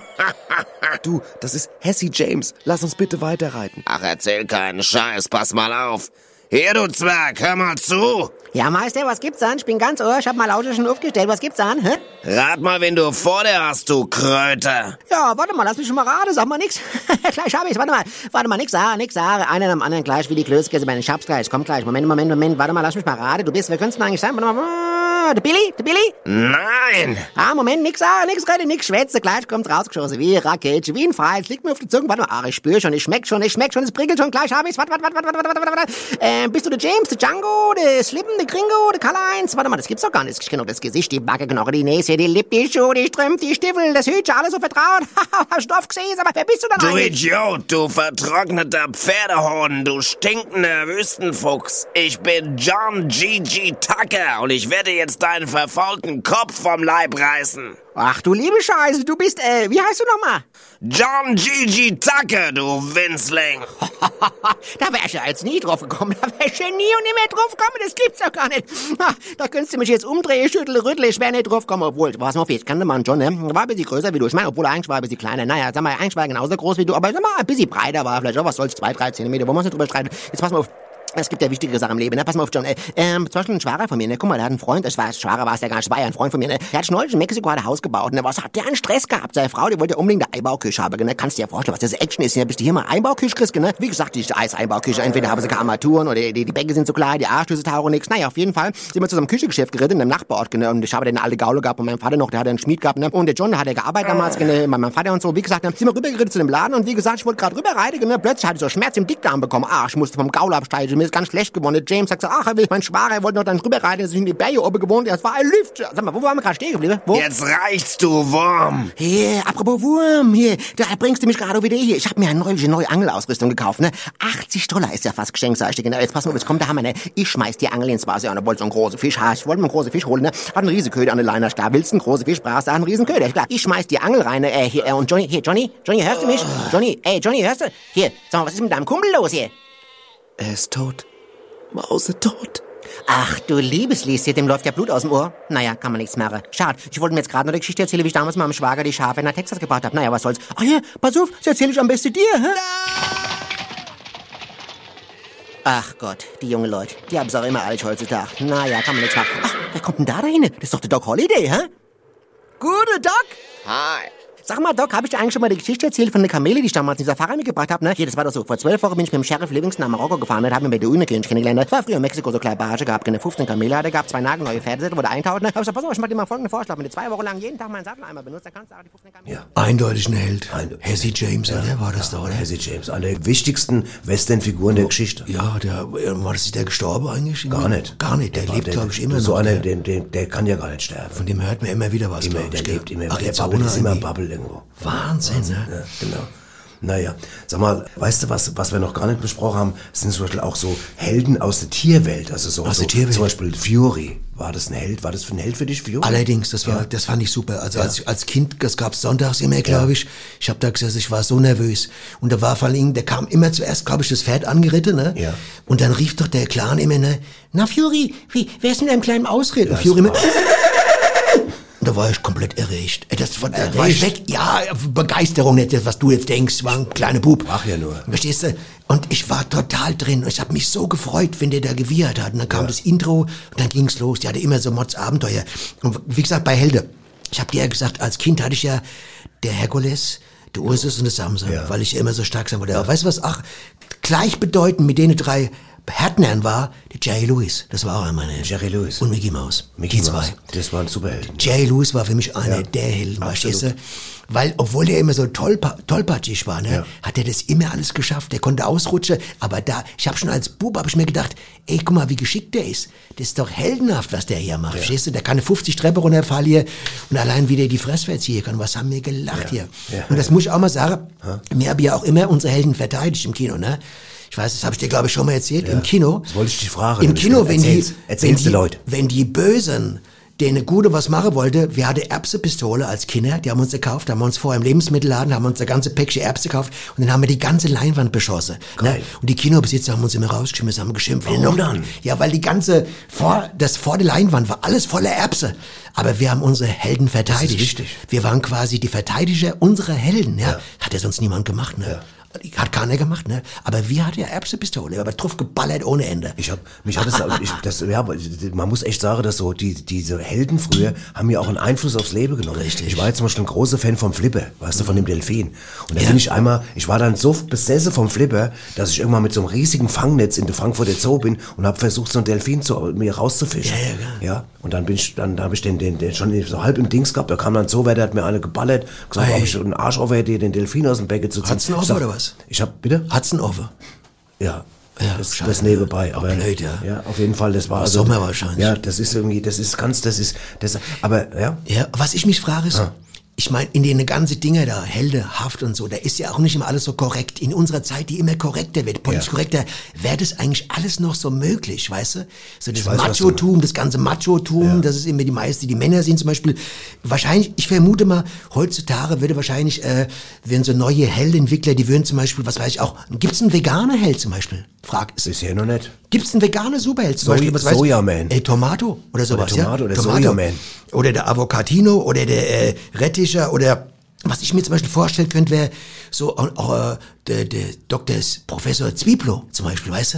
Du, das ist Hessie James. Lass uns bitte weiterreiten. Ach, erzähl keinen Scheiß, pass mal auf. Hier, du Zwerg, hör mal zu. Ja, Meister, was gibt's an? Ich bin ganz ohr, ich hab mal lauter schon aufgestellt. Was gibt's an, hä? Rat mal, wen du vor dir hast, du Kröte. Ja, warte mal, lass mich schon mal raten, sag mal nix. gleich hab ich's, warte mal. Warte mal, nix sagen, nix sagen. Einer nach dem anderen gleich wie die Klößkäse bei den Schabs gleich. Komm gleich, Moment, Moment, Moment. Warte mal, lass mich mal raten. Du bist, wer könntest du denn eigentlich sein? Warte mal. Ah, Der Billy? Der Billy? Nein. Ah, Moment, nix sagen, nix reden, nix schwätze. Gleich kommt's rausgeschossen. Wie Rakete, wie ein Pfeil. Es liegt mir auf der Zunge. Warte mal, ah, ich spür schon, ich schmeck schon, ich schmeck schon, es prickelt schon. Gleich hab ich's. Warte, warte, warte, warte, warte, warte, warte. Äh, bist du der James, der Django, der Slippen, der Gringo, der Karl-Heinz? Warte mal, das gibt's doch gar nicht. Ich kenne doch das Gesicht, die Backe, Knochen, die Nase, die Lippe, die Schuhe, die Strümpfe, die Stiefel, das Hütchen, alles so vertraut. Hast du gesehen, aber wer bist du denn Du eigentlich? Idiot, du vertrockneter Pferdehorn, du stinkender Wüstenfuchs. Ich bin John G.G. Tucker und ich werde jetzt deinen verfaulten Kopf vom Leib reißen. Ach du liebe Scheiße, du bist, äh, wie heißt du nochmal? John G.G. Tucker, du Winzling. da wär ich ja jetzt nie drauf gekommen. Da wär ich ja nie und nie mehr drauf gekommen. Das gibt's doch gar nicht. Da könntest du mich jetzt umdrehen, schütteln, rütteln. Ich wär nicht drauf gekommen. Obwohl, pass mal auf, ich kannte einen John, ne? War ein bisschen größer wie du. Ich meine, obwohl er eigentlich war ein bisschen kleiner. Naja, sag mal, eigentlich war er genauso groß wie du. Aber sag mal, ein bisschen breiter war er vielleicht. auch was soll's, zwei, drei Zentimeter. Wollen wir uns nicht drüber streiten? Jetzt pass mal auf. Es gibt ja wichtigere Sachen im Leben, ne? Pass mal auf, John. Äh, ähm, zum Beispiel ein Schwager von mir, ne? Guck mal, der hat einen Freund, ich weiß, Schwager war es ja gar nicht, war ja ein Freund von mir, ne? Der hat neulich in Mexiko ein Haus gebaut, ne? Was hat der einen Stress gehabt? Seine Frau, die wollte ja unbedingt eine Einbauküche haben, ne? Kannst dir ja vorstellen, was das Action ist, ne? Bist du hier mal Einbauküche kriegst, ne? Wie gesagt, die Eis-Einbauküche, entweder haben sie keine Armaturen oder die, die Bänke sind zu klein, die Arschlüsse tauchen nix. Naja, auf jeden Fall sind wir zu so einem Küchengeschäft geritten, in einem Nachbarort, ne? Und ich habe den alte Gaule gehabt und mein Vater noch, der hat einen Schmied gehabt, ne? Und der John, der hat ja gearbeitet damals, ne? Mein, mein Vater und so, wie gesagt, ne? Sind wir rübergeritten zu dem Laden und wie gesagt, ich wollte gerade rüberreiten, ne? Plötzlich hatte ich so Schmerz im Dickdarm bekommen. Ah, ich musste vom Gaul absteigen, mir ist ganz schlecht geworden. Der James sagt so, ach, er will, mein Schwager, er wollte noch dann rüberreiten, er ist in die Berge oben gewohnt, das war ein Lüft. Sag mal, wo waren wir gerade stehen geblieben? Wo? Jetzt reicht's, du Wurm. Hier, apropos Wurm, hier, da bringst du mich gerade wieder hier. Ich habe mir eine neue, neue Angelausrüstung gekauft, ne? 80 Dollar ist ja fast geschenkt, sag ich dir genau. Jetzt pass mal, jetzt kommt der Hammer, ne? Ich schmeiß die Angel ins Wasser und da wollte so einen großen Fisch haben. Ich wollte mir einen großen Fisch holen, ne? Hat einen Riesenköder an der Leine, klar. Willst du einen großen Fisch, brauchst du einen Riesenköder, klar. Ich schmeiß die Angel rein, äh, hier, äh, und Johnny, hier, Johnny, Johnny, hörst du mich? Johnny, ey, Johnny, hörst du? Hier, sag mal, was ist mit deinem Kumpel los hier? Er ist tot. Mause tot. Ach, du liebes Lieschen, dem läuft ja Blut aus dem Ohr. Naja, kann man nichts machen. Schade. Ich wollte mir jetzt gerade noch die Geschichte erzählen, wie ich damals meinem Schwager die Schafe nach Texas gebracht habe. Naja, was soll's. Ach ja, pass auf, das erzähle ich am besten dir, hä? Ach Gott, die jungen Leute, die haben's auch immer alt heutzutage. Naja, kann man nichts machen. Ach, wer kommt denn da dahin? Das ist doch der Doc Holiday, hä? Gute Doc! Hi. Sag mal, Doc, habe ich dir eigentlich schon mal die Geschichte erzählt von der Kamele, die ich damals in Safari mitgebracht habe, ne? Hier, das war doch so. Vor zwölf Wochen bin ich mit dem Sheriff Livingston nach Marokko gefahren, ne? Hab mir bei der Unikönig kennengelernt. Das war früher in Mexiko so kleine Barrage gehabt, eine 15 Kamele hatte gehabt, zwei nagelneue Pferdesätze, wurde eintaucht, ne? Hab ich gesagt, pass auf, ich mach dir mal folgenden Vorschlag. Wenn du zwei Wochen lang jeden Tag meinen Satteleimer benutzt, dann kannst du auch die 15 Kamele... Ja. Eindeutig ein Held. Ein- Hesse James, oder? War das doch, oder? Jesse James, eine der wichtigsten Western-Figuren der Geschichte. Ja, der, äh, war das der gestorben eigentlich? Gar nicht. Gar nicht, der, war- lebt, glaube ich, immer So noch. einer, der, der, der, der kann ja gar nicht sterben. von dem hört man immer wieder was, Immer, der ich, lebt immer. Ach, der Bubble ist immer. Bubble irgendwo. Wahnsinn, ne? Ja, genau. Naja, sag mal, weißt du, was, was wir noch gar nicht besprochen haben, sind zum Beispiel auch so Helden aus der Tierwelt. Also so, Aus so der Tierwelt? Zum Beispiel Fury. War das ein Held? War das für ein Held für dich, Fury? Allerdings, das war, das fand ich super. Also als, als Kind, das gab's sonntags immer, glaube ich. Ich habe da gesessen, ich war so nervös. Und da war vor allem, der kam immer zuerst, glaube ich, das Pferd angeritten, ne? Ja. Und dann rief doch der Clan immer, ne? Na Fury, wie, wer ist mit einem kleinen Ausritt? Und Fury immer, da war ich komplett erregt. Ey, Das war, da war ich weg. Ja, Begeisterung, nicht das, was du jetzt denkst, war ein kleiner Bub. Ach ja nur. Verstehst du? Und ich war total drin. Und ich habe mich so gefreut, wenn der da gewiehert hat. Und dann kam das Intro und dann ging's los. Der hatte immer so Mods Abenteuer. Und wie gesagt, bei Helde. Ich habe dir ja gesagt, als Kind hatte ich ja der Herkules, der Ursus und der Samson, weil ich immer so stark sein wollte. Aber weißt du was? Ach, gleichbedeutend mit denen drei Härtnern war, der Jerry Lewis. Das war auch einer meiner. Jerry Lewis. Und Mickey Mouse. Mickey die zwei. Mouse. Das waren Superhelden. Jerry Lewis war für mich einer Ja, der Helden, verstehst du? Weil, obwohl der immer so tollpa tollpatschig war, ne, Ja. hat er das immer alles geschafft. Der konnte ausrutschen. Aber da, ich habe schon als Bub, habe ich mir gedacht, ey, guck mal, wie geschickt der ist. Das ist doch heldenhaft, was der hier macht. Verstehst du? Der kann eine 50 Treppe runterfallen hier und allein wie der die Fresswehr ziehen kann. Was haben wir gelacht hier? Ja. Und das muss ich auch mal sagen. Wir haben ja auch immer unsere Helden verteidigt im Kino, ne? Ich weiß, das habe ich dir, glaube ich, schon mal erzählt. Im Kino. Das wollte ich dich fragen. Im Kino, wenn die, Erzähl's- wenn die, den Leuten. wenn die Bösen der eine gute was machen wollte, wir hatten Erbsepistole als Kinder, die haben uns gekauft, haben wir uns vorher im Lebensmittelladen, haben uns eine ganze Päckchen Erbse gekauft und dann haben wir die ganze Leinwand beschossen. Ne? Und die Kinobesitzer haben uns immer rausgeschmissen, haben geschimpft. Warum noch, dann? Ja, weil die ganze, vor, das vor der Leinwand war alles voller Erbse. Aber wir haben unsere Helden verteidigt. wichtig. Wir waren quasi die Verteidiger unserer Helden, ja. Hat ja sonst niemand gemacht, ne? Hat keiner gemacht, ne? Aber wir hatten ja Erbsepistole, aber drauf geballert ohne Ende. Ich hab, mich hat das, ich, das, ja, man muss echt sagen, dass so, die, diese Helden früher haben ja auch einen Einfluss aufs Leben genommen. Richtig. Ich war jetzt zum Beispiel ein großer Fan vom Flipper, weißt du, von dem Delfin. Und da bin ich einmal, ich war dann so besessen vom Flipper, dass ich irgendwann mit so einem riesigen Fangnetz in der Frankfurter Zoo bin und habe versucht, so einen Delfin zu, mir rauszufischen. Ja, ja, ja. Und dann bin ich, dann, dann habe ich den, den, den schon so halb im Dings gehabt, da kam dann so, wer der hat mir eine geballert, gesagt, Ei. ob ich einen Arsch auf hätte, den Delfin aus dem Becken zu ziehen. Hat's offen sag, oder was? Ich hab, bitte? Hat's einen Offen? Ja. Ja, das, schade. das nebenbei, aber blöd, ja. ja, auf jeden Fall, das war Im Sommer wahrscheinlich. Ja, das ist irgendwie, das ist ganz, das ist, das, aber ja, Ja, was ich mich frage ist, ich meine, in den ganzen Dinger da, Helde, Haft und so, da ist ja auch nicht immer alles so korrekt. In unserer Zeit, die immer korrekter wird, politisch Ja. korrekter, wäre das eigentlich alles noch so möglich, weißt du? So das weiß, Machotum, das ganze Machotum, das ist immer die meisten, die Männer sind zum Beispiel, wahrscheinlich, ich vermute mal, heutzutage würde wahrscheinlich, äh, würden so neue Heldentwickler, die würden zum Beispiel, was weiß ich auch, gibt's einen veganer Held zum Beispiel? Frag, ist bisher noch nicht. Gibt's einen veganen Superheld zum Beispiel? Was? Sojaman. Äh, Tomato oder sowas, Tomato ja? oder Sojaman. Oder der Avocatino oder der äh, Retticher oder was ich mir zum Beispiel vorstellen könnte, wäre so äh, der, der Dr. Professor Zwieblo zum Beispiel, weißt du?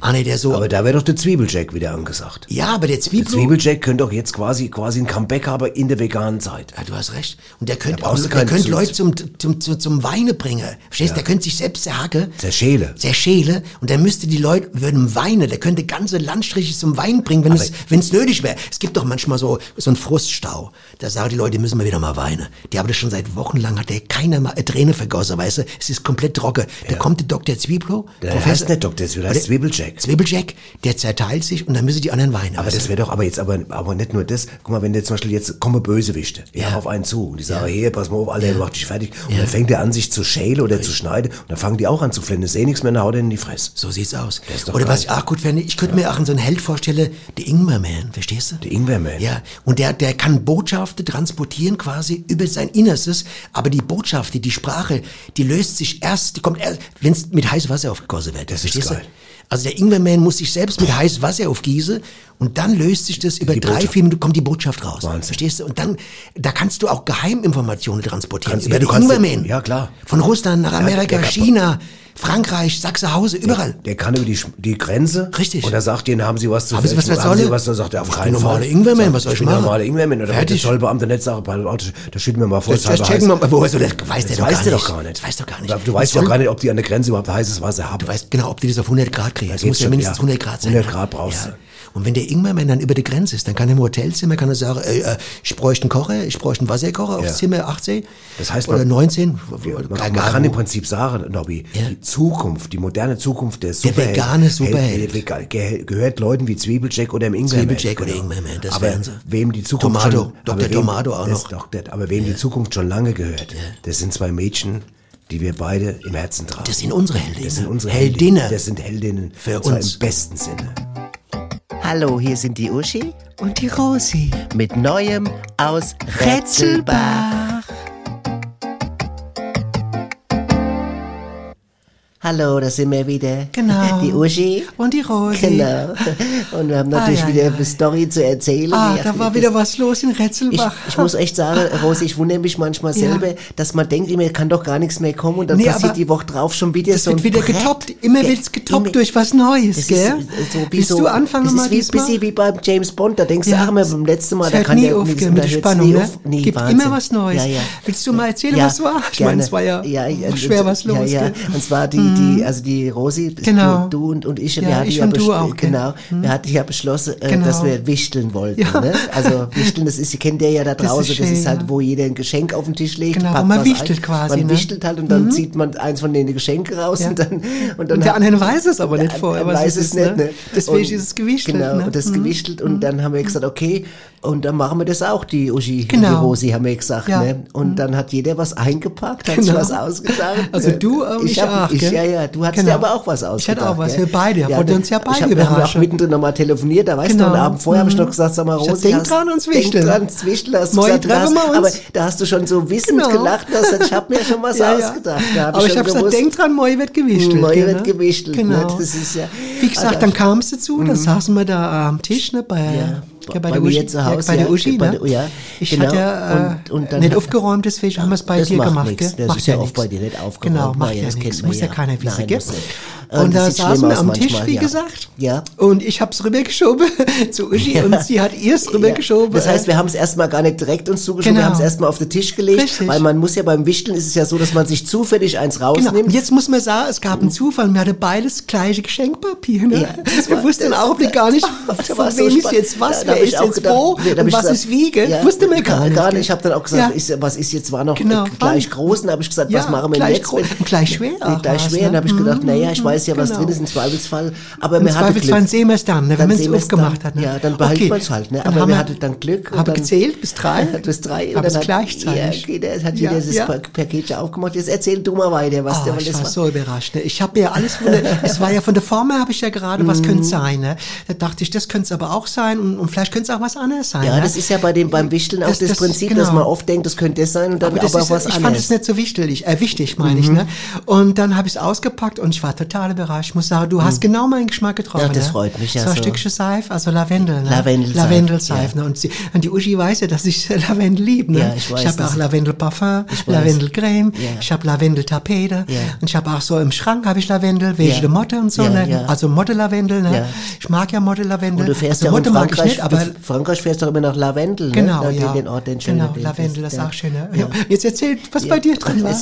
Einer, der so... Mhm. Aber da wäre doch der Zwiebeljack wieder angesagt. ja, aber der Der Zwieblo... Zwiebeljack könnte doch jetzt quasi, quasi ein Comeback haben in der veganen Zeit. Ja, du hast recht. Und der könnte auch, der könnte Leute zum, zum, zum, zum Weine bringen. Verstehst du? Der könnte sich selbst zerhacken. Zerschäle. Zerschäle. Und dann müsste die Leute, würden weinen. Der könnte ganze Landstriche zum Weinen bringen, wenn es, wenn es nötig wäre. Es gibt doch manchmal so, so einen Fruststau. Da sagen die Leute, müssen wir wieder mal weinen. Die haben das schon seit Wochen lang, hat der keiner mal eine Träne vergossen, weißt du? Es ist komplett trocken. Da kommt der Dr. Zwieblo. Der heißt nicht Dr. Zwieblo, der heißt Zwiebeljack. Zwiebeljack, der zerteilt sich und dann müssen die anderen weinen. Aber weißt das wäre doch, aber jetzt, aber, aber nicht nur das. Guck mal, wenn der zum Beispiel jetzt kommen Bösewichte, ja, Ja. auf einen zu und die sagen, hier, pass mal auf, Alter, mach dich fertig. Und dann fängt er an, sich zu schälen oder zu schneiden und dann fangen die auch an zu flennen. Seh nichts mehr, dann haut er in die Fresse. So sieht's aus. Oder geil. was ich auch gut fände, ich könnte mir auch so einen Held vorstellen, der Ingwer-Man, verstehst du? Der Ingwer-Man. Ja, und der, der kann Botschaften transportieren quasi über sein Innerstes, aber die Botschaft, die Sprache, die löst sich erst, die kommt erst, wenn es mit heißem Wasser aufgegossen wird. Das ist du? geil. Also der Ingwer-Man muss sich selbst mit heißem Wasser aufgießen und dann löst sich das über Die drei, Botschaft. vier Minuten, kommt die Botschaft raus. Wahnsinn. Verstehst du? Und dann, da kannst du auch Geheiminformationen transportieren. Kannst- über ja, den Ingwer-Man. ja, klar. Von Russland nach Amerika, kann- China, Frankreich, Sachsenhause, überall. Der kann über die, die Grenze. Richtig. Und er sagt denen, haben Sie was zu Haben Sie was haben versollen? Sie was? Dann sagt er, auf keinen bin Fall. normaler Ingwerman, was soll ich machen? normaler Ingwerman. Oder wenn der Fertig. Zollbeamte nicht sagt, bei- das das steht mir mal vor, Das, das checken wir mal, woher so, das weiß der Das doch weiß gar doch gar nicht. Das weiß doch gar nicht. Du weißt Was doch gar nicht, ob die an der Grenze überhaupt heißes Wasser haben. Du weißt genau, ob die das auf 100 Grad kriegen. Geht's muss ja mindestens ja. 100 Grad sein. 100 ja. Grad brauchst du. Und wenn der Ingwermann dann über die Grenze ist, dann kann er im Hotelzimmer kann er sagen, äh, äh, ich bräuchte einen Kocher, ich bräuchte einen Wasserkocher Ja. aufs Zimmer 18 Das heißt, oder man- 19. Man, man kann im Prinzip sagen, Nobby, Ja. die Zukunft, die moderne Zukunft der Superheld, vegane Superheld. Held- Held- ge- gehört Leuten wie Zwiebeljack oder im Ingwerman. Zwiebeljack oder Ingwerman, das aber wären sie. wem die Zukunft Tomato, schon, Dr. Tomato auch noch. Doch, das, aber wem die Zukunft schon lange gehört, das sind zwei Mädchen, die wir beide im Herzen tragen. Das sind unsere Heldinnen. Das sind unsere Heldinnen. Heldinnen. Das sind Heldinnen. Für uns. im besten Sinne. Hallo, hier sind die Uschi Und die Rosi. mit Neuem aus Rätselbach. Hallo, da sind wir wieder. Genau. Die Uschi. Und die Rosi. Genau. Und wir haben natürlich Ai, ai, wieder ai. eine Story zu erzählen. Ah, Ja, da war wieder was los in Ich, Retzelbach. ich muss echt sagen, Rosi, ich wundere mich manchmal Ja. selber, dass man denkt, immer kann doch gar nichts mehr kommen und dann Nee, passiert die Woche drauf schon wieder Das so wird ein wieder Brett. getoppt. Immer Ja, wird's getoppt immer- durch was Neues, Das gell? ist so wie Willst so, du anfangen das mal ist wie, diesmal? bisschen wie beim James Bond, da denkst Ja. du, ach, beim letzten Mal, da kann nie der und mit der Spannung, nie ne? auf. Nee, Gibt Wahnsinn. immer was Neues. Ja, ja. Willst du mal erzählen, Ja, was war? Ich meine, es war ja, ja, ja, schwer was los, Ja, ja. Und zwar die, die, also die Rosi, Genau. du, du und, und ich, Ja, wir hatten ich ja, und du auch, genau, wir hatten ja beschlossen, äh, Genau. dass wir wichteln wollten. Ja. Ne? Also wichteln, das ist, ihr kennt ja ja da Das ist draußen, das ist, halt, ja. wo jeder ein Geschenk auf den Tisch legt. Genau, man wichtelt ein. quasi, Man ne? wichtelt halt und dann zieht man eins von den Geschenken raus Ja. und dann, und dann Und der andere weiß es aber nicht der vorher, was weiß es ist, nicht, ne? ne? Deswegen Und- ist es gewichtelt, Genau, ne? und das Mhm. gewichtelt und dann haben wir gesagt, okay, und dann machen wir das auch, die Uschi, Genau. die Rosi, haben wir gesagt, Ja. ne? Und dann hat jeder was eingepackt, hat sich Genau. was ausgedacht. Also du, ähm, ich hab, auch, ich, ja, du hattest genau. ja aber auch was ausgedacht. Ich hatte auch was, gell? wir beide, ja, wollten uns ja beide überraschen. Wir haben auch mittendrin nochmal telefoniert, da weißt genau. du, am Abend vorher mhm. habe ich noch mhm. gesagt, sag mal, Rose, denk dran und zwischel. Denk dran, Zwichtel, hast Moi, gesagt, treffen uns. aber da hast du schon so wissend genau. gelacht, dass, ich habe mir schon was ja, ausgedacht. Hab aber ich, habe gesagt, denk dran, Moi wird gewichtelt. Moi wird ne? gewichtelt, ne? genau. Ne? das ist ja... Wie gesagt, ah, dann kam es dazu, dann mhm. saßen wir da am Tisch, ne, bei ja, bei, bei mir jetzt zu Hause. Ja, bei der Uschi, bei ne? Der, ja, ich genau. hatte äh, und, und dann nicht aufgeräumt, deswegen haben wir es bei dir gemacht. Das macht ja oft bei dir nicht aufgeräumt. Genau, macht ja, ja nichts. Muss ja keiner wissen, gell? Äh, und, und da saßen wir am manchmal, Tisch, wie ja. gesagt. Ja. Und ich habe es rübergeschoben zu Uschi ja. und sie hat ihr es rübergeschoben. Das heißt, wir haben es erstmal gar nicht direkt uns zugeschoben, genau. wir haben es erstmal auf den Tisch gelegt, Richtig. weil man muss ja beim Wichteln ist es ja so, dass man sich zufällig eins genau. rausnimmt. Genau. Jetzt muss man sagen, es gab einen mhm. Zufall, wir hatten beides gleiche Geschenkpapier. Ne? wir wussten im Augenblick gar nicht, von wem so ist jetzt was, wer ist jetzt gedacht, wo, nee, was ist wie, gell? Wusste man gar nicht. Gar nicht. Ich habe dann auch gesagt, ist, was ist jetzt, war noch äh, genau. gleich groß, und habe ich gesagt, was machen wir jetzt? Gleich schwer. Gleich schwer, ne? dann habe ich gedacht, mhm. naja, ich weiß weiß ja, was genau. drin ist im Zweifelsfall. Aber Im Zweifelsfall hatte Glück. sehen wir es dann, ne? wenn man es aufgemacht hat. Ne? Ja, dann behält okay. man es halt. Ne? Aber man hatte dann Glück. Habe gezählt bis drei. bis drei. Aber es gleichzeitig. Ja, okay, der hat wieder ja, dieses ja. Paket aufgemacht. Jetzt erzähl du mal weiter, was ah, oh, der ich war. so überrascht. Ne? Ich habe ja alles von der, es war ja von der Form her, habe ich ja gerade, was mhm. könnte sein. Ne? Da dachte ich, das könnte es aber auch sein und, und vielleicht könnte es auch was anderes sein. Ja, ne? das ist ja bei dem, beim Wichteln auch das, Prinzip, dass genau. man oft denkt, das könnte das sein und dann aber, aber auch was anderes. Ich fand es nicht so wichtig, äh, meine ich. Ne? Mhm. Und dann habe ich es ausgepackt und ich war total gerade überrascht. Ich muss sagen, du hast hm. genau meinen Geschmack getroffen. Ja, das ne? freut mich. Ja, so ein. Stückchen Seife, also Lavendel. Ne? Lavendelseif. Lavendelseif. Ja. Ne? Und, sie, und, die Uschi weiß ja, dass ich Lavendel liebe. Ne? Ja, ich weiß. Ich habe auch Lavendelparfum, Lavendelcreme, ja. ich habe Lavendeltapete ja. und ich habe auch so im Schrank habe ich Lavendel, welche ja. Motte und so. Ja, ne? Also Motte-Lavendel. Ne? Ich mag ja Motte-Lavendel. Und du fährst also ja Motte mag ich nicht, aber... Frankreich fährst du immer nach Lavendel, ne? Genau, ne? ja. Den Ort, den genau, Lavendel, ist auch schön. Jetzt erzähl, was bei dir drin war.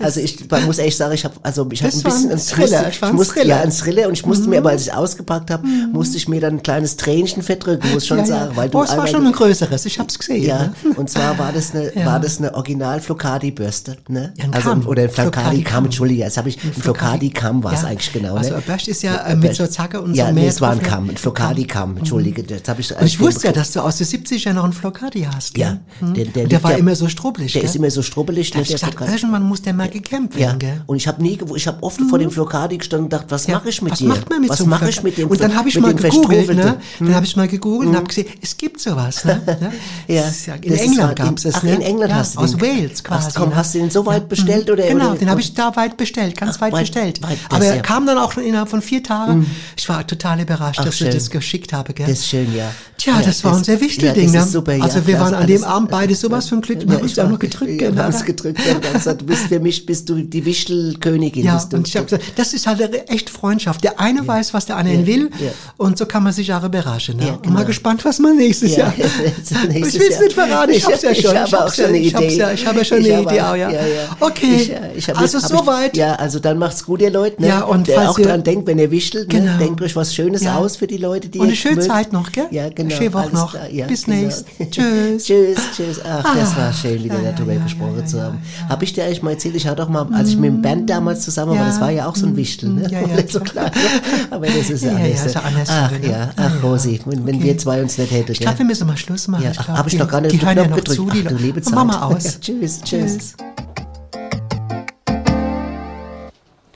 Also ich muss echt sagen, ich habe also ich habe ein bisschen einen Thriller ich war ich musste, Thriller. Ja, ein Thriller und ich musste mhm. mir, aber als ich ausgepackt habe, mhm. musste ich mir dann ein kleines Tränchen verdrücken, muss ich schon ja, sagen. Weil du oh, es war schon ein größeres, ich hab's gesehen. Ja, ne? und zwar war das eine, ja. war das eine original flocadi bürste ne? Ja, ein also, Oder ein flocadi kamm mhm. Entschuldige, jetzt habe ich, ein flocadi kamm war es eigentlich genau, ne? Also, ein Bürst ist ja mit so Zacke und so mehr. Ja, nee, es war ein Kamm, ein flocadi kamm Entschuldige, jetzt habe ich... Und ich wusste ja, dass du aus den 70 er noch einen flocadi hast. Ja. Ne? Mhm. Der war immer so strubbelig, Der ist immer so strubbelig, ne? Ich gesagt, irgendwann muss der mal gekämpft werden, Und ich habe nie, ich habe oft vor mhm. dem Flocadi gestanden und dachte, was ja, mache ich mit was dir? Macht man mit was so mache ich mit dem Und dann habe ich, ne? hm? hab ich, mal gegoogelt, ne? Dann habe ich mal gegoogelt und hm. habe gesehen, es gibt sowas, ne? ja, ja, in England gab es das, Ach, ne? in England hast du den. Aus Wales quasi. Komm, ne? hast du den so weit mhm. bestellt oder? Genau, den habe ich da weit bestellt, ganz weit bestellt. Aber er kam dann auch innerhalb von vier Tagen. Mhm. Ich war total überrascht, dass ich das geschickt habe, gell? Das ist schön, ja. Tja, das war ein sehr wichtiges Ding, ne? Also wir waren an dem Abend beide sowas von Glück. Wir haben uns auch noch gedrückt, genau. Wir haben ne? uns gedrückt, du bist für mich, bist du die Wichtelkönigin. Ja, und ich habe gesagt, das ist halt wäre echt Freundschaft. Der eine ja. weiß, was der andere ja. will ja. und so kann man sich Jahre überraschen. Ne? Genau. Und mal genau. gespannt, was man nächstes Jahr. nächstes ich will es nicht verraten, ich, ich hab's ja schon. Ich habe schon eine Idee. Ich, ich habe ja schon eine Idee, auch, ja. Okay, ich, äh, also soweit. Ja, also dann macht's gut, ihr Leute. Ne? Ja, und, und falls auch ihr, dran denkt, wenn ihr wischelt, ne? genau. denkt euch was Schönes aus für die Leute, die Und eine schöne Zeit noch, gell? Ja, genau. Schöne Woche noch. Bis genau. nächstes. Tschüss. Tschüss, tschüss. Ach, ah. das war schön, wieder darüber gesprochen zu haben. Habe ich dir eigentlich mal erzählt, ich hatte auch mal, als ich mit dem Band damals zusammen war, das war ja auch so ein mhm. Wichtel. Titel, ne? Ja, ja, so klar. Ne? Aber das ist ja, alles. Ja, äh, so anders genau. ach ja, ach Rosi, wenn, okay. wir zwei uns nicht hätten. Ich glaube, wir müssen mal Schluss machen. Ja, ich hab ich noch gar nicht die, die ja gedrückt. Zu, ach, du liebe Zeit. Mama aus. tschüss, tschüss.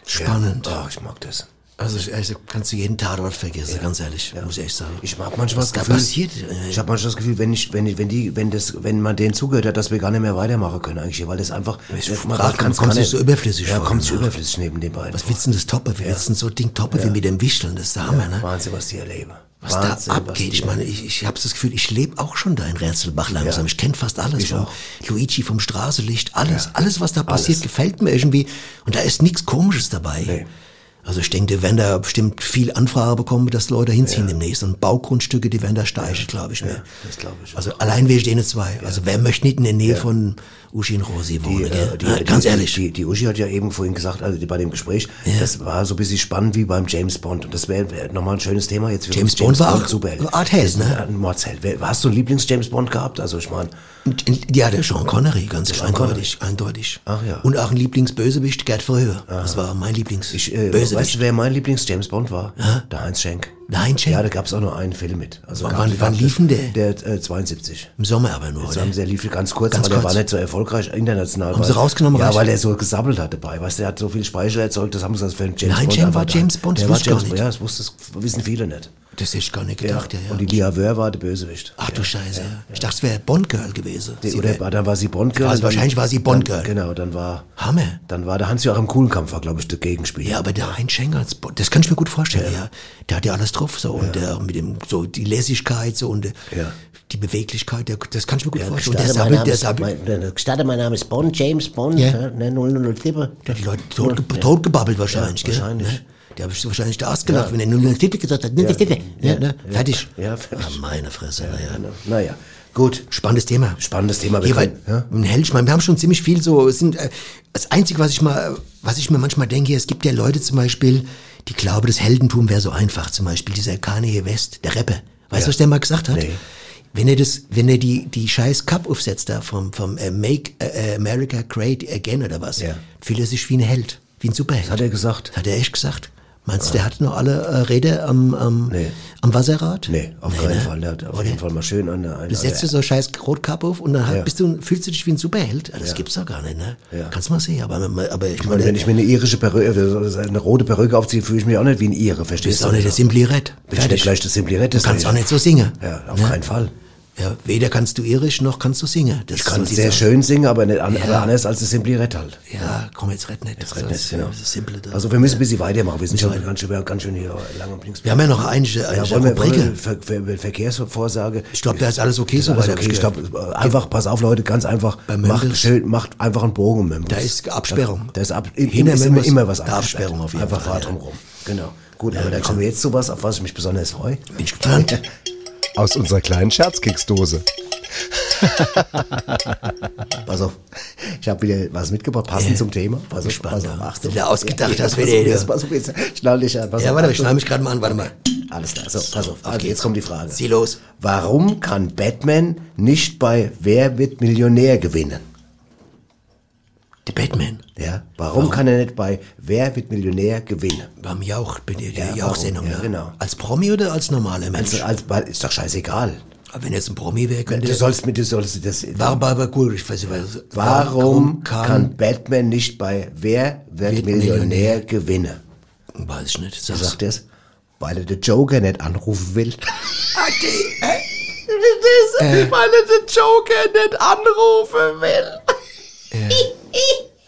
Spannend. Ja, oh, ich mag das. Also ehrlich gesagt, also, kannst du jeden Tatort vergessen, ganz ehrlich, muss ich echt sagen. Ich habe manchmal das Was Gefühl, äh, manchmal das Gefühl, wenn ich, wenn ich, wenn die, wenn das, wenn man denen zugehört hat, dass wir gar nicht mehr weitermachen können eigentlich, weil das einfach, ich grad, kann, kommt sich so überflüssig ja, vor. kommt so überflüssig neben den beiden. Was willst du das Toppe? Wir ja. willst so Ding Toppe ja. wie mit dem Wichteln, das ist der wir, ne? Wahnsinn, was die erleben was Wahnsinn, da abgeht. Was ich meine, ich, ich habe das Gefühl, ich lebe auch schon da in Rätselbach langsam. Ja. Ich kenne fast alles. Ich vom auch. Luigi vom Straßenlicht, alles, ja. alles, was da passiert, alles. gefällt mir irgendwie. Und da ist nichts Komisches dabei. Nee. Also ich denke, wenn da bestimmt viel Anfrage bekommen, dass Leute hinziehen ja. demnächst. Und Baugrundstücke, die werden da steigen, ja. glaube ich. Ne? Ja, mir. das glaube ich. Also auch. allein wegen denen zwei. Also wer möchte nicht in der Nähe von Uschi und Rosi wohnen. Die, äh, die, ah, die, Ganz ehrlich. Die, die Uschi hat ja eben vorhin gesagt, also bei dem Gespräch, ja. das war so ein bisschen spannend wie beim James Bond. Und das wäre wär nochmal ein schönes Thema jetzt. James, James Bond war auch Superheld. Art Held, ne? Ein Mordsheld. Hast du einen Lieblings-James Bond gehabt? Also ich meine... Ja, der Sean Connery, ganz der eindeutig, eindeutig. Ach ja. Und auch ein Lieblingsbösewicht, Gerd Verhöhe. Das war mein Lieblings. Ich, äh, weißt du, wer mein Lieblings-James Bond war? Ha? Der Heinz Schenk. Nein, Cem. Ja, da gab es auch nur einen Film mit. Also Wann- wann- wann liefen der? Der äh, 72. Im Sommer aber nur, Jetzt oder? der lief ganz kurz, Ganz aber der kurz. war nicht so erfolgreich international. Haben sie rausgenommen, Ja, weil er so gesabbelt hat dabei. Weißt du, der hat so viel Speichel erzeugt, das haben sie als für den James Nein, Bond Cem einfach war. James Bond, das der war James nicht. Ja, das, wusste, das wissen viele nicht. Das hätte ich gar nicht gedacht, ja, ja. Und die Lia Wör war der Bösewicht. Ach du Scheiße. Ich dachte, es wäre Bond-Girl gewesen. Die, oder wär- war, dann war sie Bond-Girl. Also und dann- wahrscheinlich war sie Bond-Girl. Dann, genau, dann war... Hammer. Dann war der Hans-Joachim Kuhlenkampf, war, glaube ich, der Gegenspieler. Ja, aber der Heinz Schenker, Bond, das kann ich mir gut vorstellen, ja. Der hat ja alles drauf, so, und der, mit dem, so, die Lässigkeit, so, und äh, Ja. die Beweglichkeit, der, das kann ich mir gut Ja, vorstellen. Und der Name der ist, sabbelt, mein, gestatte, mein Name ist Bond, James Bond, Ja. ja. ne, 007. der hat die Leute tot, totgebabbelt wahrscheinlich, Ja, gell? wahrscheinlich. Ne? Der habe ich wahrscheinlich da ausgelacht, wenn er nur einen Titel gesagt hat. Ne, ja. Ja, ne? Fertig. Ja, fertig. Ah, meine Fresse, naja. Naja, gut. Spannendes Thema. Spannendes Thema. Wir können, ja? ein Held, ich meine, wir haben schon ziemlich viel so, sind, äh, das Einzige, was ich mal, was ich mir manchmal denke, es gibt ja Leute zum Beispiel, die glauben, das Heldentum wäre so einfach. Zum Beispiel dieser Kanye West, der Rapper. Weißt du, Ja. was der mal gesagt hat? Nee. Wenn er das, wenn er die, die scheiß Cup aufsetzt da vom, vom äh, Make äh, America Great Again oder was, Ja. fühlt er sich wie ein Held, wie ein Superheld. Hat er gesagt? Hat er echt gesagt? Meinst du, der hat noch alle äh, Räder am, am, Nee. am Wasserrad? Nee, auf keinen ne? Fall. Der hat auf Oder? jeden Fall mal schön an der einen. Du setzt dir so scheiß Rotkappe auf und dann Ja. bist du, fühlst du dich wie ein Superheld. Das gibt's doch gar nicht, ne? Ja. Kannst mal sehen, aber, aber ich Ich meine, wenn ich mir eine irische Perücke, also eine rote Perücke aufziehe, fühle ich mich auch nicht wie ein Ire, verstehst bist du? auch nicht Red. Bin ich nicht gleich das Simply Red. Du das kannst auch nicht so singen. Ja, auf Ne? keinen Fall. Ja, weder kannst du irisch, noch kannst du singen. Das Ich kann die sehr schön singen, aber, nicht an, Ja. aber anders als das Simply Red halt. Ja, komm, jetzt red nicht. Jetzt Red nicht, genau. Das ist simple da. Also wir müssen ein bisschen weitermachen. Wir sind schon ganz schön, ganz schön hier lang und links. wir haben ja noch einige, Ja, wollen wir, wollen wir Ver, Verkehrsvorsage? Ich glaube, da ist alles okay so Also weit. okay, ich glaube, einfach, pass auf Leute, ganz einfach, Bei macht, schön, macht einfach einen Bogen Mömbels. Da ist Absperrung. Da ist ab, immer, Hinter ist immer, immer was. Absperrung auf jeden Einfach Fall, Fahrt ja. drumherum. Genau. Gut, aber dann kommen wir jetzt zu was, auf was ich mich besonders freue. Bin ich gespannt. Aus unserer kleinen Scherzkeksdose. Pass auf, ich habe wieder was mitgebracht, passend Ja. zum Thema. Pass auf, pass ja. auf, du da ausgedacht hast, pass wer auf, der- jetzt, pass auf, jetzt schnall dich an. Pass Ja, auf, warte, ich Achtung. schneide mich gerade mal an, warte mal. Alles klar, so, pass auf. Also, jetzt kommt die Frage. Zieh los. Warum kann Batman nicht bei Wer wird Millionär gewinnen? Der Batman. Ja, warum, kann er nicht bei Wer wird Millionär gewinnen? Beim Jauch, bei der, der Ja, Jauch-Sendung. warum? Ja, genau. Als Promi oder als normaler Mensch? Also, als, weil, ist doch scheißegal. Aber wenn jetzt ein Promi wäre, könnte Du sollst mit, du sollst das. War aber gut, ich weiß nicht, was, Warum kann, Batman nicht bei Wer wird, Wird Millionär, Millionär? gewinnen? Weiß ich nicht. Sag's. sagt das? Weil er den Joker nicht anrufen will. Äh. Weil er den Joker nicht anrufen will.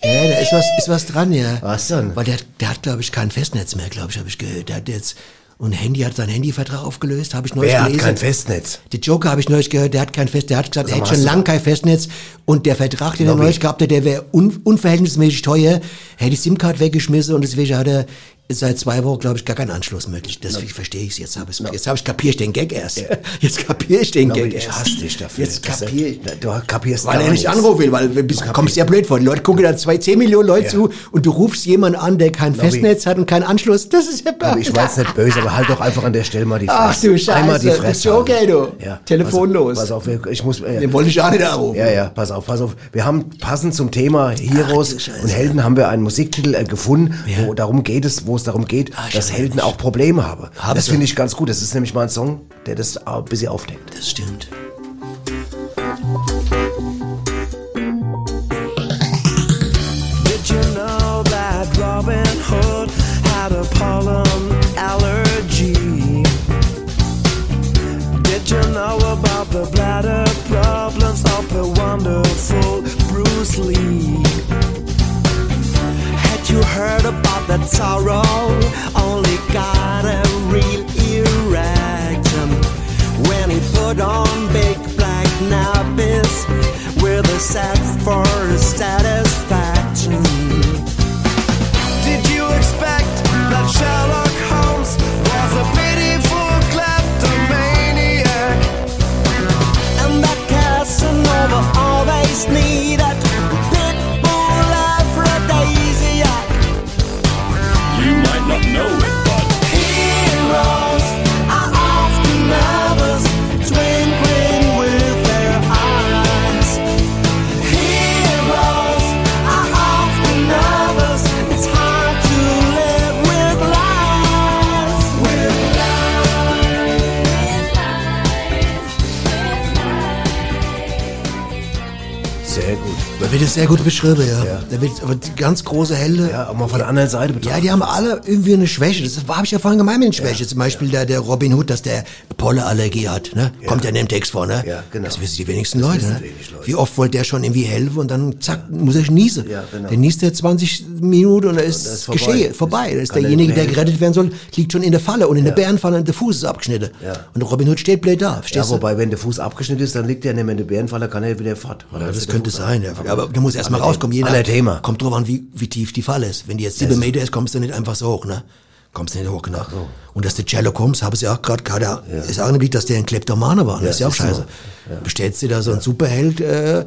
Ja, da ist was, ist was dran, ja. Was denn? Weil der, hat- der hat, glaube ich, kein Festnetz mehr, glaube ich, habe ich gehört. Der hat jetzt, und Handy hat seinen Handyvertrag aufgelöst, habe ich neulich Wer hat gelesen. kein Festnetz? Der Joker habe ich neulich gehört, der hat kein Fest, der hat gesagt, er hätte schon lange kein Festnetz und der Vertrag, den er Lobby. neulich gehabt hat, der wäre un, unverhältnismäßig teuer. Er hätte die SIM-Card weggeschmissen und deswegen hat er seit zwei Wochen, glaube ich, gar keinen Anschluss möglich. Deswegen verstehe ich es jetzt. Hab ich's, Jetzt habe ich kapier ich den Gag erst. Jetzt kapier ich den Lobby, Gag ich erst. hasse dich dafür. Jetzt Das- kapier ich. Du kapierst Weil er nicht anrufen will, weil du kommst ja blöd vor. Die Leute gucken dann zwei, zehn Millionen Leute Ja. zu und du rufst jemanden an, der kein. Festnetz hat und keinen Anschluss. Das ist ja Aber ich weiß nicht böse, aber halt doch einfach an der Stelle mal die Fresse. Ach du Scheiße, Einmal die das Fresse. Joker, halten. du. Ja. Telefonlos. Pass auf, pass auf, ich muss. Äh, Den wollte ich auch nicht anrufen. Ja, ja, pass auf, pass auf. Wir haben passend zum Thema Heroes Ach, und Helden haben wir einen Musiktitel äh, gefunden, Ja. wo darum geht es, wo es darum geht, Ah, dass Helden auch Probleme haben. Haben das finde ich ganz gut. Das ist nämlich mal ein Song, der das auch ein bisschen aufdeckt. Das stimmt. Did you know that Robin Hood had a pollen allergy? Did you know about the bladder problems of the wonderful Bruce Lee? You heard about that sorrow? Only got a real erection when he put on big black nappies with a set for satisfaction. Did you expect that Sherlock Holmes was a sehr gut beschrieben, ja. Da wird aber die ganz große Helde. Ja, mal von der anderen Seite Ja, betrachtet. die haben alle irgendwie eine Schwäche. Das habe ich ja vorhin gemeint mit den Schwäche. Zum Beispiel der, der Robin Hood, dass der Pollenallergie hat. Ne? Kommt ja in dem Text vor, ne? Ja, genau. Das wissen die wenigsten Leute. Ne? wenig Leute. Wie oft wollte der schon irgendwie helfen und dann zack, muss er niesen. Ja, genau. Der niest er 20 Minuten und dann ist, ist vorbei. geschehen, vorbei. Da ist er derjenige, der gerettet werden soll, liegt schon in der Falle und in der Bärenfalle und der Fuß ist abgeschnitten. Ja. Und Robin Hood steht blöd da, Ja, wobei, wenn der Fuß abgeschnitten ist, dann liegt er nicht mehr in der Bärenfalle, kann er wieder fort. Ja, das könnte sein, ja. Aber du musst erst mal rauskommen. Je nach- Aller Thema. Kommt drauf an, wie, wie tief die Falle ist. Wenn die jetzt sieben Meter ist, kommst du nicht einfach so hoch, ne? Kommst nicht hoch, genau. Und dass der Sherlock Holmes, habe ich ja auch gerade, gerade ist auch nicht, dass der ein Kleptomane war. ne? Das ist ja auch ist so. scheiße. Bestellst dir da so einen Superheld, äh,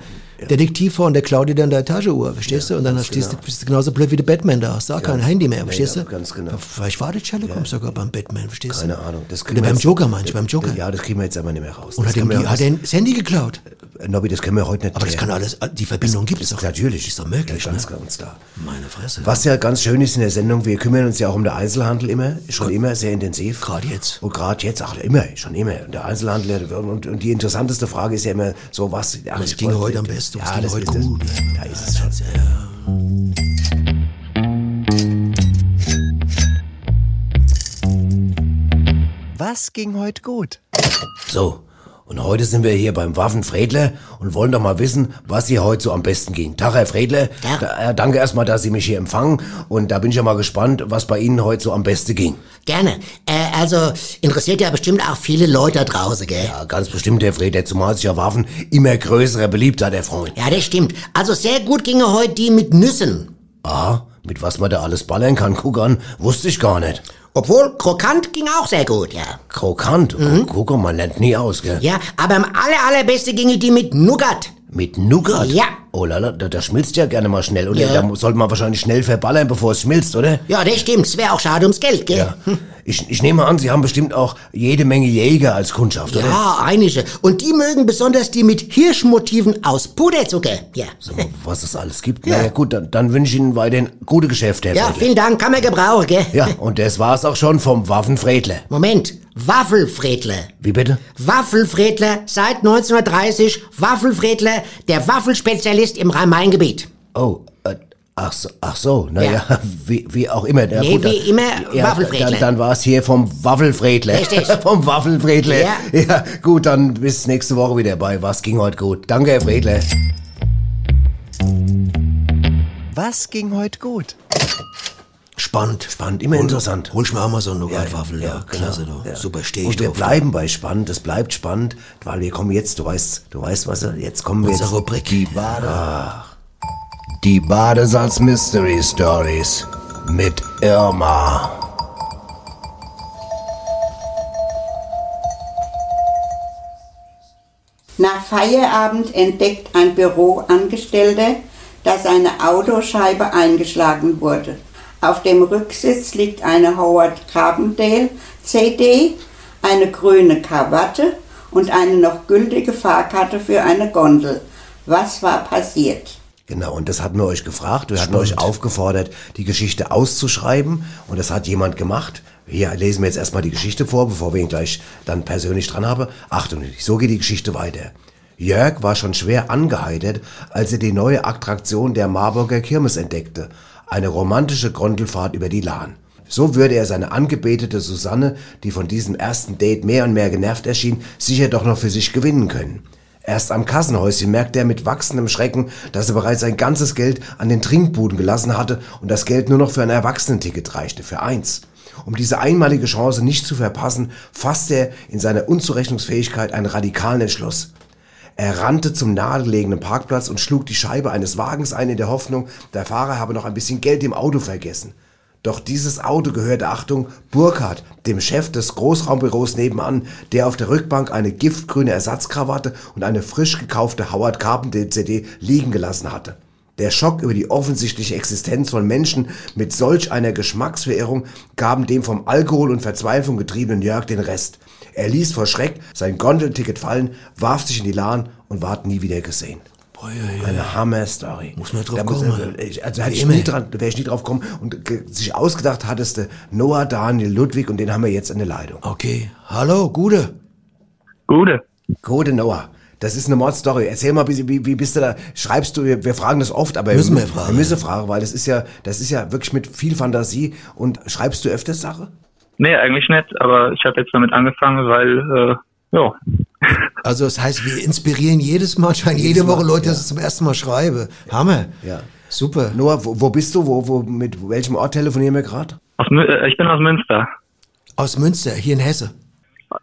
Detektiv vor und der klaut dir dann deine Tageuhr, verstehst du? Und dann stehst du, bist du genauso blöd wie der Batman da, hast du auch kein Handy mehr, verstehst ja, du? ganz genau. Vielleicht war der Sherlock Holmes sogar beim Batman, verstehst du? Keine Ahnung. Das Oder beim jetzt- Joker, meinst du, beim Joker? Ja, das kriegen wir jetzt aber nicht mehr raus. Und das ihm hat er das Handy geklaut? Äh, Nobby, das können wir heute nicht Aber das kann alles, die Verbindung gibt es doch. Natürlich. Ist doch möglich, ja, ganz, ne? ganz klar. Meine Fresse. Was ja ganz schön ist in der Sendung, wir kümmern uns ja auch um den Einzelhandel immer, schon immer sehr intensiv. Gerade jetzt. Und gerade jetzt, ach immer, schon immer. Und der Einzelhandel, und, und die interessanteste Frage ist ja immer so, was... Ja, Was ging heute am besten? Was Ja, ging das heute ist das. gut? Da ist es schon. Was ging heute gut? So, und heute sind wir hier beim Waffenfredler und wollen doch mal wissen, was hier heute so am besten ging. Tag, Herr Fredler. Tag. Da, äh, danke erstmal, dass Sie mich hier empfangen. Und da bin ich ja mal gespannt, was bei Ihnen heute so am besten ging. Gerne. Äh, also, interessiert ja bestimmt auch viele Leute da draußen, gell? Ja, ganz bestimmt, Herr Fredler, zumal sich ja Waffen immer größerer Beliebtheit erfreuen. Ja, das stimmt. Also sehr gut ginge heute die mit Nüssen. Aha, mit was man da alles ballern kann, guck an, wusste ich gar nicht. Obwohl, krokant ging auch sehr gut, ja. Krokant, guck, guck, man lernt nie aus, gell? Ja, aber am aller, allerbeste ginge die mit Nougat. Mit Nougat? Ja. Oh lala, da, da schmilzt ja gerne mal schnell. Oder Ja. da sollte man wahrscheinlich schnell verballern, bevor es schmilzt, oder? Ja, das stimmt. Es wäre auch schade ums Geld, gell? Ja. Ich, ich nehme an, Sie haben bestimmt auch jede Menge Jäger als Kundschaft, oder? Ja, einige. Und die mögen besonders die mit Hirschmotiven aus Puderzucker. Ja. Mal, was es alles gibt. Na ja, gut, dann, dann wünsche ich Ihnen weiterhin gute Geschäfte, Herr Ja, Fredler. vielen Dank. Kann man gebrauchen, gell? Ja, und das war's auch schon vom Waffenfredler. Moment. Waffelfredler. Wie bitte? Waffelfredler seit 1930. Waffelfredler, der Waffelspezialist im Rhein-Main-Gebiet. Oh, ach so, ach so naja, Ja. wie, wie auch immer. Ja, Nee, gut, wie dann- immer ja, Waffelfredler. Dann, dann war es hier vom Waffelfredler. Richtig. vom Waffelfredler. Ja. ja. Gut, dann bis nächste Woche wieder bei Was ging heute gut. Danke, Herr Fredler. Was ging heute gut? Spannend. Spannend, immer interessant. Hol ich mir auch mal so eine Nougat-Waffel. Ja, klasse, genau. du. Ja. Super, stehe ich Und wir drauf. bleiben bei spannend, es bleibt spannend, weil wir kommen jetzt, du weißt, du weißt was, jetzt kommen wir Unsere jetzt. Rubrik. Die Bade. Die Badesalz Mystery Stories mit Irma. Nach Feierabend entdeckt ein Büroangestellter, dass eine Autoscheibe eingeschlagen wurde. Auf dem Rücksitz liegt eine Howard Carbondale CD, eine grüne Krawatte und eine noch gültige Fahrkarte für eine Gondel. Was war passiert? Genau, und das hatten wir euch gefragt. Wir hatten euch aufgefordert, die Geschichte auszuschreiben. Und das hat jemand gemacht. Hier lesen wir jetzt erstmal die Geschichte vor, bevor wir ihn gleich dann persönlich dran haben. Achtung, so geht die Geschichte weiter. Jörg war schon schwer angeheitert, als er die neue Attraktion der Marburger Kirmes entdeckte. Eine romantische Gondelfahrt über die Lahn. So würde er seine angebetete Susanne, die von diesem ersten Date mehr und mehr genervt erschien, sicher doch noch für sich gewinnen können. Erst am Kassenhäuschen merkte er mit wachsendem Schrecken, dass er bereits sein ganzes Geld an den Trinkbuden gelassen hatte und das Geld nur noch für ein Erwachsenenticket reichte, für eins. Um diese einmalige Chance nicht zu verpassen, fasste er in seiner Unzurechnungsfähigkeit einen radikalen Entschluss. Er rannte zum nahegelegenen Parkplatz und schlug die Scheibe eines Wagens ein in der Hoffnung, der Fahrer habe noch ein bisschen Geld im Auto vergessen. Doch dieses Auto gehörte, Achtung, Burkhardt, dem Chef des Großraumbüros nebenan, der auf der Rückbank eine giftgrüne Ersatzkrawatte und eine frisch gekaufte Howard Carpenter CD liegen gelassen hatte. Der Schock über die offensichtliche Existenz von Menschen mit solch einer Geschmacksverirrung gaben dem vom Alkohol und Verzweiflung getriebenen Jörg den Rest. Er ließ vor Schreck sein Gondelticket fallen, warf sich in die Lahn und ward nie wieder gesehen. Eine Hammer-Story. Muss man drauf Da muss- kommen. ich- Also hätte ich nie dran, wäre ich nie drauf gekommen und sich ausgedacht hattest du Noah, Daniel, Ludwig und den haben wir jetzt in der Leitung. Okay. Hallo, Gude. Gute. Gute Noah. Das ist eine Mordstory. Erzähl mal, wie, wie, wie bist du da? Schreibst du? Wir, wir fragen das oft, aber Müssen wir, wir fragen, Wir müssen fragen, weil das ist ja, das ist ja wirklich mit viel Fantasie. Und schreibst du öfters Sache? Nee, eigentlich nicht, aber ich habe jetzt damit angefangen, weil, äh, ja. Also das heißt, wir inspirieren jedes Mal, scheinen jede Woche Leute, dass ich zum ersten Mal schreibe. Hammer. Ja. Super. Noah, wo, wo bist du? Wo, wo, mit welchem Ort telefonieren wir gerade? Äh, ich bin aus Münster. Aus Münster, hier in Hesse.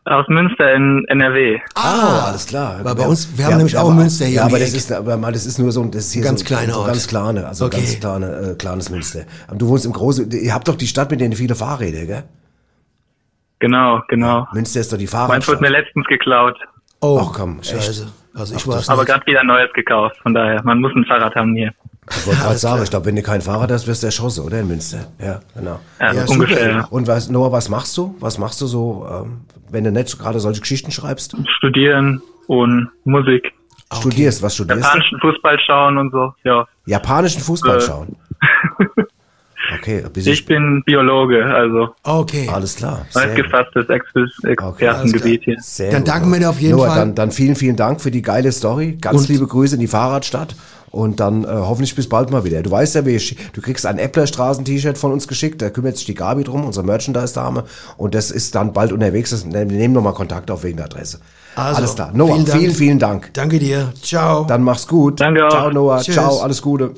Aus Münster in NRW. Ah, alles klar. Weil bei uns- wir haben nämlich auch aber- Münster hier Ja, aber das ist, aber mal, das ist nur so ein, das ist hier Ganz so, kleiner so Ort. ganz kleine, also Okay. ganz kleine, äh, kleines Münster. Aber du wohnst im großen, ihr habt doch die Stadt mit den vielen Fahrrädern, gell? Genau, genau. Münster ist doch die Meins Fahrradstadt. wurde mir letztens geklaut. Oh, Ach komm, scheiße. Also ich Ach, weiß Aber gerade wieder ein neues gekauft. Von daher, man muss ein Fahrrad haben hier. Ich wollte gerade sagen, ich glaube, wenn du kein Fahrrad hast, wirst du erschossen, oder in Münster? Ja, genau. Ja, Ja, ungefähr. super. Und was, Noah, was machst du? Was machst du so, ähm, wenn du nicht gerade solche Geschichten schreibst? Studieren und Musik. Studierst, was studierst du? Japanischen Fußball schauen und so. Ja. Japanischen Fußball Äh. schauen. Okay, bis Ich bin Biologe, also Okay. Alles klar. sehr weit gut. gefasstes Exper- Expertengebiet hier. Sehr Dann gut. danken wir dir auf jeden Noah, Fall. Dann, dann vielen, vielen Dank für die geile Story. Ganz Und- liebe Grüße in die Fahrradstadt. Und dann äh, hoffentlich bis bald mal wieder. Du weißt ja, wir, sch- du kriegst ein Äpplerstraßen-T-Shirt von uns geschickt. Da kümmert sich die Gabi drum, unsere Merchandise-Dame. Und das ist dann bald unterwegs. Das, wir nehmen nochmal Kontakt auf wegen der Adresse. Also, Alles klar. Noah, vielen vielen, Dank. vielen, Dank. Danke dir. Ciao. Dann mach's gut. Danke auch. Ciao, Noah. Tschüss. Ciao, alles Gute.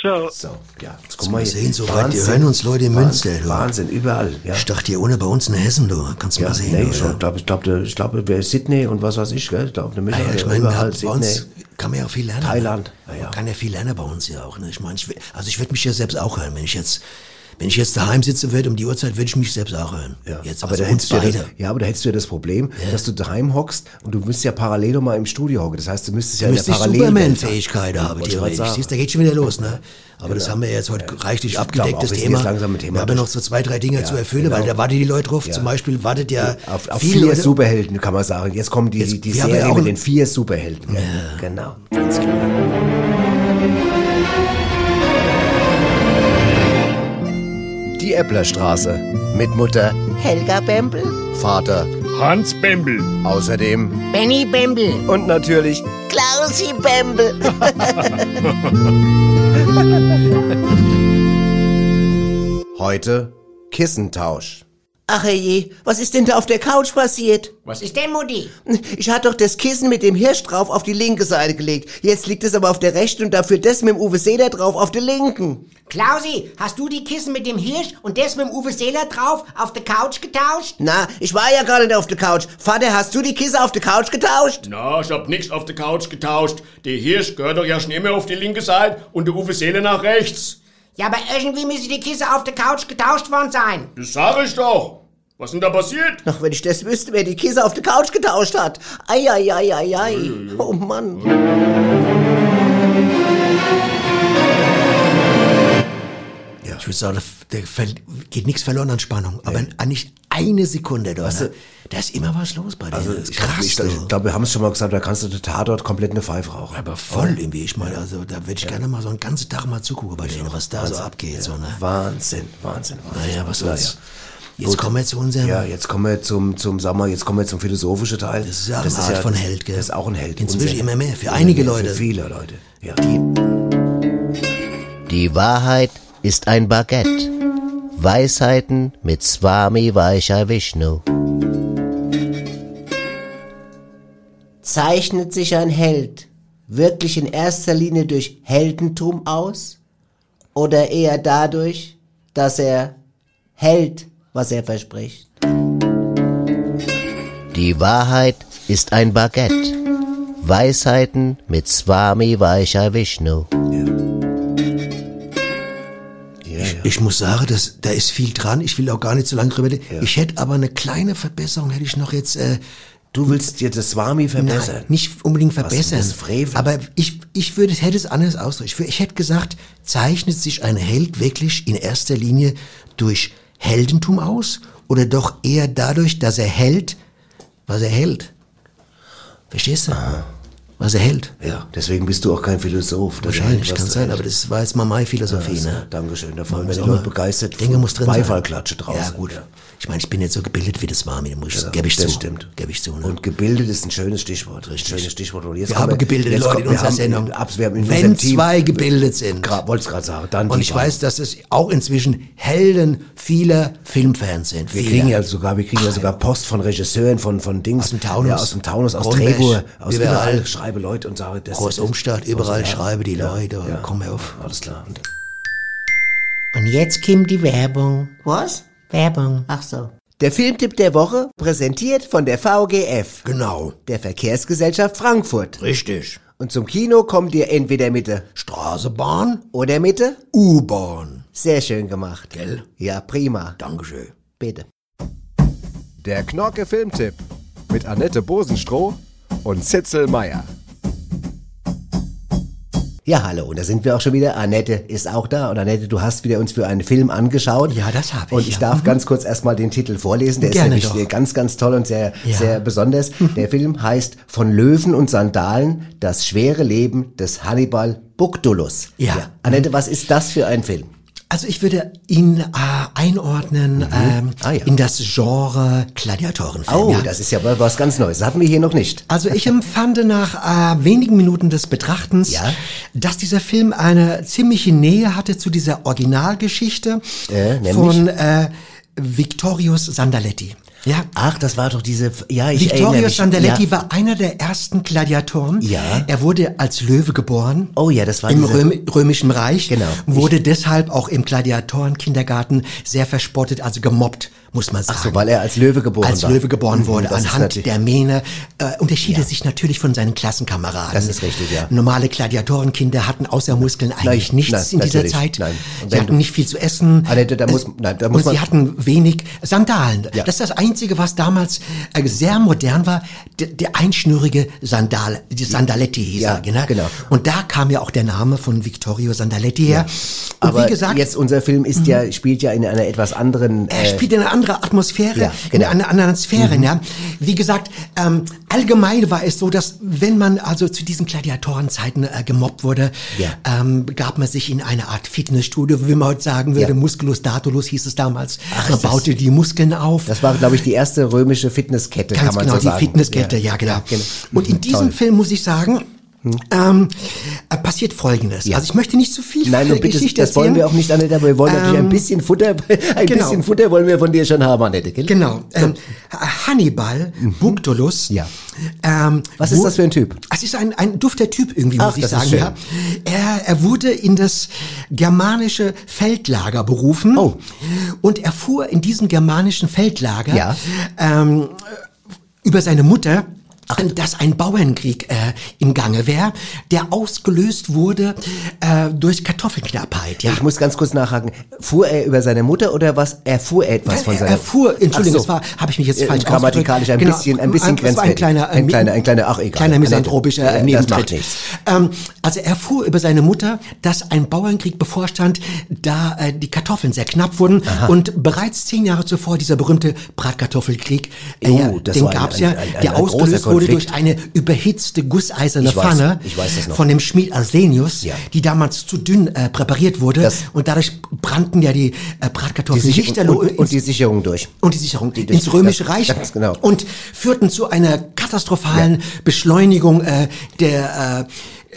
Ciao. So, ja, jetzt Mal guck mal sehen, so weit. Wir hören uns Leute in Münster, du. Wahnsinn, überall. Ja. Ich dachte hier ohne bei uns in Hessen, du. Kannst du Ja, mal sehen. nee, ich glaube, ich glaube, ich glaube, wer Sydney und was weiß ich, gell? Ich glaube, eine Ah, Mischung, ja, ich der meine, überall bei uns Sydney. kann man ja auch viel lernen. Thailand. Ne? Ja, ja. Man kann ja viel lernen bei uns ja auch. Ne? Ich meine, also ich würde mich ja selbst auch hören. Wenn ich jetzt, wenn ich jetzt daheim sitzen würde um die Uhrzeit, würde ich mich selbst auch hören. Ja, Jetzt, aber also da uns hättest du ja das, beide. ja, aber da hättest du ja das Problem, dass du daheim hockst und du müsstest ja parallel noch mal im Studio hocken. Das heißt, du müsstest ja Du in müsstest. Superman-Fähigkeit haben, theoretisch. sagen. Siehst, da geht schon wieder los, ne? Aber das haben wir jetzt heute reichlich Ich abgedeckt, glaube auch, das Thema. langsam mit Thema wir haben ja noch so zwei, drei Dinge Ja, zu erfüllen, genau. weil da warten die Leute drauf. Ja. Zum Beispiel wartet ja Auf, auf viele vier Superhelden, kann man sagen. Jetzt kommen die, Jetzt- die ja Serie mit den vier Superhelden. Ja. Genau. Die Äpplerstraße mit Mutter Helga Bembel, Vater, Hans Bembel. außerdem Benny Bembel, und natürlich Klausi Bembel. heute Kissentausch. Ach je, was ist denn da auf der Couch passiert? Was ist denn, Mutti? Ich hatte doch das Kissen mit dem Hirsch drauf auf die linke Seite gelegt. Jetzt liegt es aber auf der rechten und dafür das mit dem Uwe Seeler drauf auf der linken. Klausi, hast du die Kissen mit dem Hirsch und das mit dem Uwe Seeler drauf auf der Couch getauscht? Na, ich war ja gar nicht auf der Couch. Vater, hast du die Kissen auf der Couch getauscht? Na, ich hab nix auf der Couch getauscht. Der Hirsch gehört doch ja schon immer auf die linke Seite und der Uwe Seele nach rechts. Ja, aber irgendwie müssen die Kissen auf der Couch getauscht worden sein. Das sag ich doch. Was denn da passiert? Ach, wenn ich das wüsste, wer die Kissen auf der Couch getauscht hat. Ei, ei, ei, ei, ei. Oh Mann. Ich würde sagen, da geht nichts verloren an Spannung. Aber an nicht eine Sekunde, du, ne? da ist immer was los bei dir. Also das ist ich krass, glaube, ich, du. ich glaub, wir haben es schon mal gesagt, da kannst du den Tatort komplett eine Pfeife rauchen. Aber voll irgendwie. Ich meine, also da würde ich gerne mal so einen ganzen Tag mal zugucken bei denen, was da so abgeht. So, ne? Wahnsinn, Wahnsinn, Wahnsinn. Naja, was soll's. Jetzt Gut. kommen wir zu unserem. Ja, jetzt kommen wir zum, zum, sag mal, jetzt kommen wir zum philosophischen Teil. Das ist ja auch eine Art von Held, gell? Das ist auch ein Held. Inzwischen Unser- immer mehr, für einige Für Leute. viele Leute, ja. Die Wahrheit ist ein Baguette. Weisheiten mit Swami Vaishya Vishnu. Zeichnet sich ein Held wirklich in erster Linie durch Heldentum aus? Oder eher dadurch, dass er hält, was er verspricht? Die Wahrheit ist ein Baguette. Weisheiten mit Swami Vaishya Vishnu. Ich, ich muss sagen, dass, da ist viel dran. Ich will auch gar nicht so lange drüber reden. Ich hätte aber eine kleine Verbesserung, hätte ich noch jetzt. Äh, Du willst dir das Swami verbessern? Nein, nicht unbedingt verbessern. das ist Frevel. Aber ich, ich würde, hätte es anders ausdrücken. Ich, ich hätte gesagt, zeichnet sich ein Held wirklich in erster Linie durch Heldentum aus oder doch eher dadurch, dass er hält, was er hält? Verstehst du? Was er hält. Ja, deswegen bist du auch kein Philosoph. Wahrscheinlich, kann sein, hältst. aber das war jetzt mal meine Philosophie, Ja, ne? Dankeschön. Da freuen wir die auch Leute begeistert. Dinge muss drin sein. Beifallklatsche draußen. Ja, gut. Ich meine, ich bin nicht so gebildet, wie das war mit dem Muss. Ja, gebe ich das zu. stimmt. Gebe ich zu, ne? Und gebildet ist ein schönes Stichwort. Richtig. Schönes Stichwort. Und jetzt wir haben gebildete jetzt Leute in unserer Sendung. Abs- wir haben in Wenn Team- zwei gebildet sind. Wollte ich gerade sagen. Dann Und ich beiden. weiß, dass es auch inzwischen Helden vieler Filmfans sind. Wir Viele. kriegen ja sogar, wir kriegen ja sogar Post von Regisseuren, von, von Dings. Aus dem Taunus. Ja, aus dem Taunus, aus Drehbuch, aus überall. überall. Schreibe Leute und sage, das Großumstadt, überall Ja. schreiben die Ja. Leute. Ja. Komm auf. Alles klar. Und Und jetzt kommt die Werbung. Was? Werbung. Ach so. Der Filmtipp der Woche, präsentiert von der VGF. Genau. Der Verkehrsgesellschaft Frankfurt. Richtig. Und zum Kino kommt ihr entweder mit der Straßenbahn oder mit der U-Bahn. Sehr schön gemacht. Gell? Ja, prima. Dankeschön. Bitte. Der Knorke Filmtipp mit Annette Bosenstroh und Zitzel Meier. Ja, hallo, und da sind wir auch schon wieder. Annette ist auch da. Und Annette, du hast wieder uns für einen Film angeschaut. Ja, das habe ich, Und ich ja. darf Mhm. ganz kurz erstmal den Titel vorlesen. Der Gerne ist doch. nämlich ganz, ganz toll und sehr, Ja. Sehr besonders. Der Film heißt Von Löwen und Sandalen, das schwere Leben des Hannibal Bukdulus. Ja. Annette, was ist das für ein Film? Also ich würde ihn äh, einordnen ähm, Ah, ja. in das Genre Gladiatorenfilm. Oh, ja. das ist ja was ganz Neues. Das hatten wir hier noch nicht. Also ich empfand nach äh, wenigen Minuten des Betrachtens, Ja. dass dieser Film eine ziemliche Nähe hatte zu dieser Originalgeschichte Äh, von äh, Victorius Sandaletti. Ja. Ach, das war doch diese, ja, ich mich. Sandaletti ja. war einer der ersten Gladiatoren. Ja. Er wurde als Löwe geboren. Oh ja, das war im Röm römischen Reich. Genau. Wurde deshalb auch im Gladiatorenkindergarten sehr verspottet, also gemobbt, muss man sagen. Ach so, weil er als Löwe geboren als war. Löwe geboren Mhm, wurde, ist anhand der Mähne, äh, unterschied er sich natürlich von seinen Klassenkameraden. Das ist richtig, ja. Normale Gladiatorenkinder hatten außer Muskeln eigentlich Nein, nichts nein, in dieser Zeit. nein. Sie hatten nicht viel zu essen. Annette, da muss- Äh, nein, da muss und sie hatten wenig Sandalen. Ja. Das ist das Einzige, was damals äh, sehr modern war, der, der einschnürige Sandal, die Sandaletti hieß Ja, er, genau. genau. Und da kam ja auch der Name von Vittorio Sandaletti her. Und Aber wie gesagt, Mhm. jetzt unser Film ist ja, spielt ja in einer etwas anderen, er äh, spielt in einer anderen Atmosphäre, Ja, in genau. einer anderen Sphäre. Ja. Wie gesagt, ähm, allgemein war es so, dass wenn man also zu diesen Gladiatorenzeiten äh, gemobbt wurde, Ja. ähm, gab man sich in eine Art Fitnessstudio, wie man heute sagen würde, Ja. Musculus Datulus hieß es damals. man das- baute die Muskeln auf. das war, glaube ich, die erste römische Fitnesskette, Ganz kann man genau, so die sagen. Fitnesskette, ja, genau. Und in diesem Toll. Film muss ich sagen, ähm, äh, passiert Folgendes. Ja. Also ich möchte nicht zu viel Nein, bitte, Geschichte das wollen wir auch nicht, Annette, aber wir wollen natürlich ein Ähm, bisschen Futter, ein genau. bisschen Futter wollen wir von dir schon haben, Annette, gell? Genau. Ähm, Hannibal. Mhm. Ja. Ähm, Was ist das für ein Typ? Es ist ein, ein dufter Typ irgendwie, Ach, muss ich das ist sagen. Ja. Er, er wurde in das germanische Feldlager berufen. Oh. Und er fuhr in diesem germanischen Feldlager Ja. ähm, über seine Mutter, dass ein Bauernkrieg äh, im Gange wäre, der ausgelöst wurde äh, durch Kartoffelknappheit. Ja. Ich muss ganz kurz nachhaken. Fuhr er über seine Mutter oder was? Erfuhr er etwas von er, seiner er fuhr, Entschuldigung, so. das war, habe ich mich jetzt Äh, falsch Grammatikalisch ein ausgedrückt. bisschen, ein bisschen war ein grenzwertig. kleiner, ein kleiner, ein kleiner, ach egal. kleiner misanthropischer äh, äh, Nebentritt. Ähm, also er fuhr über seine Mutter, dass ein Bauernkrieg bevorstand, da äh, die Kartoffeln sehr knapp wurden und bereits zehn Jahre zuvor dieser berühmte Bratkartoffelkrieg, äh, Oh, den ein- gab's ja, ein- ein- der ausgelöst wurde Konflikt. durch eine überhitzte gusseiserne Ich weiß, Pfanne ich weiß das noch. von dem Schmied Arsenius, Ja. die damals zu dünn äh, präpariert wurde Das- und dadurch brannten ja die äh, Die Bratkartoffeln Sicher- lichterloh und, und die Sicherung durch. und die Sicherung durch- ins Römische das- Reich ganz genau. und führten zu einer katastrophalen Beschleunigung äh, der, äh,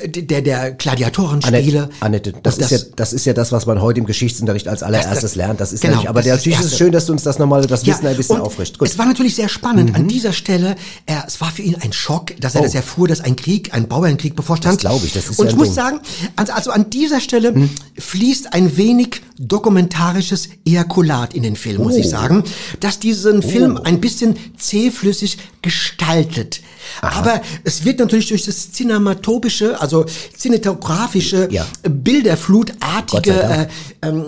der der Gladiatorenspiele. Annette, Annette das, Und ist ja, das ist ja das, was man heute im Geschichtsunterricht als allererstes das- lernt. Das ist genau, nämlich, aber das das natürlich ist es schön, dass du uns das nochmal, das Wissen ein bisschen auffrischt. Gut. Mhm. Es war natürlich sehr spannend. An dieser Stelle, er, es war für ihn ein Schock, dass er Oh. das erfuhr, dass ein Krieg, ein Bauernkrieg bevorstand. Das glaube ich, das ist Und ja ich muss Ding. sagen, also, also an dieser Stelle fließt ein wenig dokumentarisches Ejakulat in den Film, muss Oh. ich sagen, dass diesen Film ein bisschen zähflüssig gestaltet. Aber es wird natürlich durch das cinematopische, also cinematografische Ja. Bilderflutartige, äh, ähm,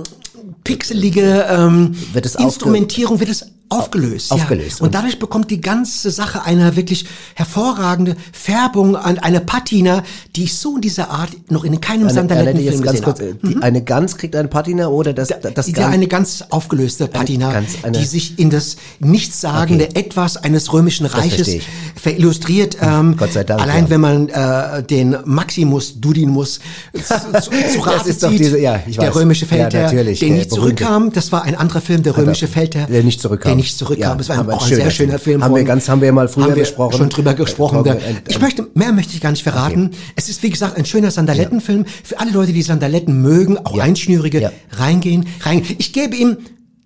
pixelige ähm, Wird Instrumentierung wird es aufgelöst. Aufgelöst. Ja. Und dadurch bekommt die ganze Sache eine wirklich hervorragende Färbung an eine Patina, die ich so in dieser Art noch in keinem Sandalettenfilm ganz gesehen habe. die, eine Gans kriegt eine Patina oder das, das ja, eine ganz aufgelöste Patina, ganz- eine- die sich in das nichtssagende Etwas eines römischen Reiches verillustriert. Ähm, Gott sei Dank, Allein ja. wenn man äh, den Maximus Dudimus zu, zu, zu Rate ist doch zieht, diese- ja, ich der weiß. römische Ja, Feldherr, natürlich, der der nicht berühmte. zurückkam, das war ein anderer Film, der römische Feldherr, der nicht zurückkam. Der nicht zurückkam. Ja, das war ein, auch ein sehr schöner Film. Haben wir von- ganz- haben wir mal früher haben wir besprochen. Schon drüber gesprochen. Äh, Der, äh, ich möchte, mehr möchte ich gar nicht verraten. Es ist, wie gesagt, ein schöner Sandalettenfilm. Für alle Leute, die Sandaletten mögen, auch Einschnürige, reingehen, reingehen. Ich gebe ihm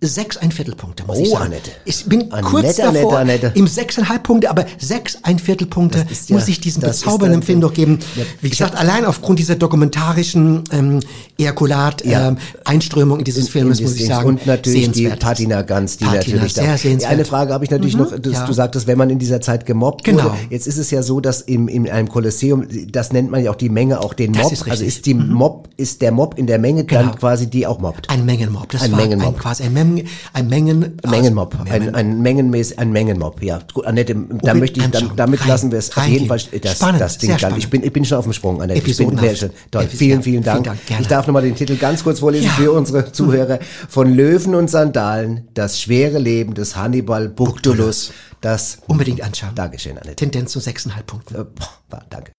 sechs ein Viertelpunkte, muss ich Oh, sagen. Annette. Ich bin Annette, kurz davor, Annette, Annette. im sechseinhalb Punkte, aber sechs ein Viertelpunkte ja- muss ich diesem bezaubernden Film doch geben. Ja, Wie ich gesagt, hab- allein aufgrund dieser dokumentarischen ähm, Ejakulat, Ja. ähm, Einströmung in dieses Filmes, in muss ich sagen, Und natürlich die. Patina Gans, die Patina, natürlich sehr da. sehenswert. Eine Frage habe ich natürlich Mhm, noch. Du, ja. du sagtest, wenn man in dieser Zeit gemobbt Genau. wurde. Jetzt ist es ja so, dass im, in einem Kolosseum, das nennt man ja auch die Menge, auch den Mob. ist also ist die Mob, ist der Mob in der Menge Genau. dann quasi die auch mobbt. Ein Mengenmob. Das Ein war Mengenmob. Ein, quasi ein, Mengen, ein Mengen, Mengenmob, also, ein, ein Mengenmäß, ein Mengenmob, ja. Gut, Annette, da Unbedingt möchte ich, dann, damit Rein- lassen wir es auf jeden Fall, das, Spannend, das Ding dann. Ich spannend. bin, ich bin schon auf dem Sprung, Annette. Ich bin schön. Toll, Epis- vielen, vielen Dank. vielen Dank. Ich darf nochmal den Titel ganz kurz vorlesen Ja. für unsere Zuhörer. Von Löwen und Sandalen, das schwere Leben des Hannibal Buctulus, das Unbedingt anschauen. Dankeschön, Annette. Tendenz zu sechseinhalb Punkten. Äh, boah, danke.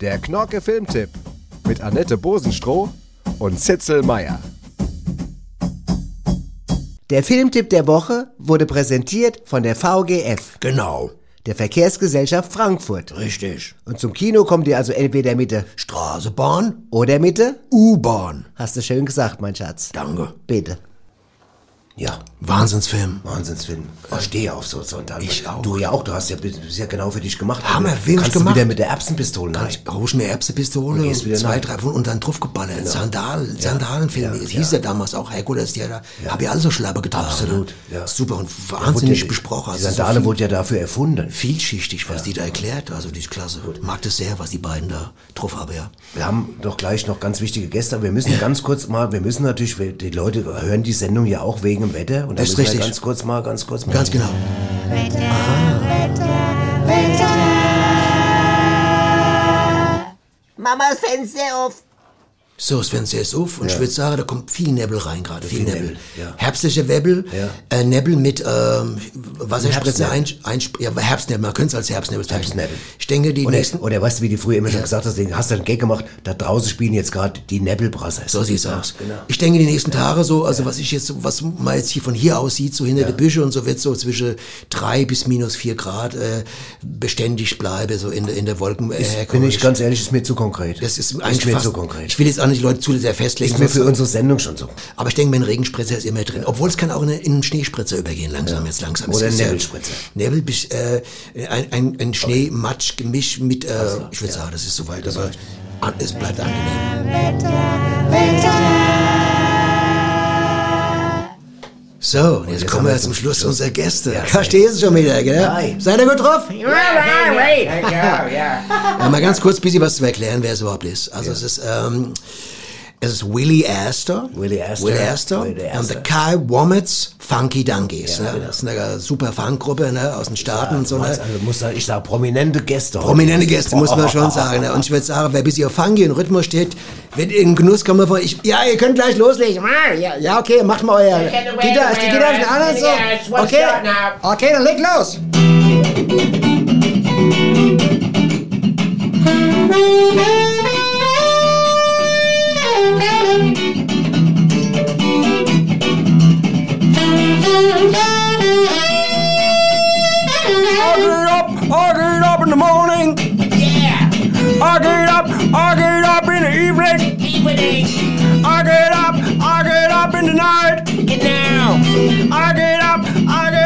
Der Knorke Filmtipp mit Annette Bosenstroh und Zitzel Meier. Der Filmtipp der Woche wurde präsentiert von der VGF. Genau. Der Verkehrsgesellschaft Frankfurt. Richtig. Und zum Kino kommt ihr also entweder mit der Straßenbahn oder mit der U-Bahn. Hast du schön gesagt, mein Schatz. Danke. Bitte. Ja. Wahnsinnsfilm. Wahnsinnsfilm. Ich stehe auf so Sonntage. Ich auch. Du ja auch, du hast ja, ja genau für dich gemacht. Hammer, Du wenig kannst gemacht. du wieder mit der Erbsenpistole Kann ich hol ich mir Erbsepistole Und wieder zwei, nach. drei und dann draufgeballert. Sandal, Sandalenfilm. Ja, Es ja. hieß ja damals auch Herkules, der da, hab ja alle so Schlappe getragen. Absolut, ja. Super und Ja, wahnsinnig wurde- besprochen. Die Also so Sandale viel- wurde ja dafür erfunden. vielschichtig, was die da erklärt. Also die ist klasse. Mag das sehr, was die beiden da drauf haben, ja. Wir haben doch gleich noch ganz wichtige Gäste, wir müssen ganz kurz mal, wir müssen natürlich, die Leute hören die Sendung ja auch wegen dem Wetter. Und da Das ist richtig. ganz kurz mal, ganz kurz mal. Ganz genau. Mamas Fenster auf. So, das Fenster ist auf und ich würde sagen, da kommt viel Nebel rein gerade, viel, Viel Nebel. Nebel, ja. Herbstliche Nebel, Ja. äh, Nebel mit ähm, Wasserspritze ein, Herbstnebel. ein, ja, Herbstnebel, man könnte es als Herbstnebel bezeichnen. Herbstnebel. Ich denke, die Oder, nächsten... oder weißt du, wie die früher immer schon gesagt hast, den hast du einen Gag gemacht, da draußen spielen jetzt gerade die Nebelbrassers. So sieht's Ja, aus. Genau. Ich denke, die nächsten Tage so, also was ich jetzt, was man jetzt hier von hier aus sieht, so hinter der Büsche und so wird so zwischen drei bis minus vier Grad äh, beständig bleibe, so in der, in der Wolken. Äh, Bin ich ganz ehrlich, ist mir zu konkret. das ist ist eigentlich mir fast, zu konkret. Ich will jetzt nicht die Leute zu sehr festlegen. ist mir für unsere Sendung schon so. aber ich denke, mein Regenspritzer ist immer drin. Obwohl es kann auch in, in einen Schneespritzer übergehen, langsam jetzt langsam. Oder ja- Nebelspritzer. Nebel bis äh, ein, ein, ein Schnee-Matsch-Gemisch mit, äh, ich würde sagen, das ist soweit. Also, an- es bleibt angenehm. So, und jetzt jetzt kommen wir zum zum Schluss Schluss. unserer Gäste. Ja, Verstehst du schon wieder, gell? Nein. Seid ihr gut drauf? Ja, ja, ja, ja. Ja, mal ganz kurz ein bisschen was zu erklären, wer es überhaupt ist. Also es ist, ähm, es ist Willie Astor. Willie Astor. Willie Astor. Willie Und the. Kai Wommets Funky Donkeys. Ja, ne? genau. Das ist eine super Funkgruppe ne? aus den Staaten und so. Ne? Also, muss, ich sage prominente Gäste. Prominente Gäste, muss man schon sagen. Ne? Und ich würde sagen, wer ein bisschen auf Funky und Rhythmus steht, wird in Genuss kommen von, ich, ja, ihr könnt gleich loslegen. Ah, Ja, ja okay, macht mal euer Gitarre, ist die Gitarre an und so? Okay, okay, dann leg los. I I get up, I get up in the evening. Evening. I get up, I get up in the night. Get down. I get up, I get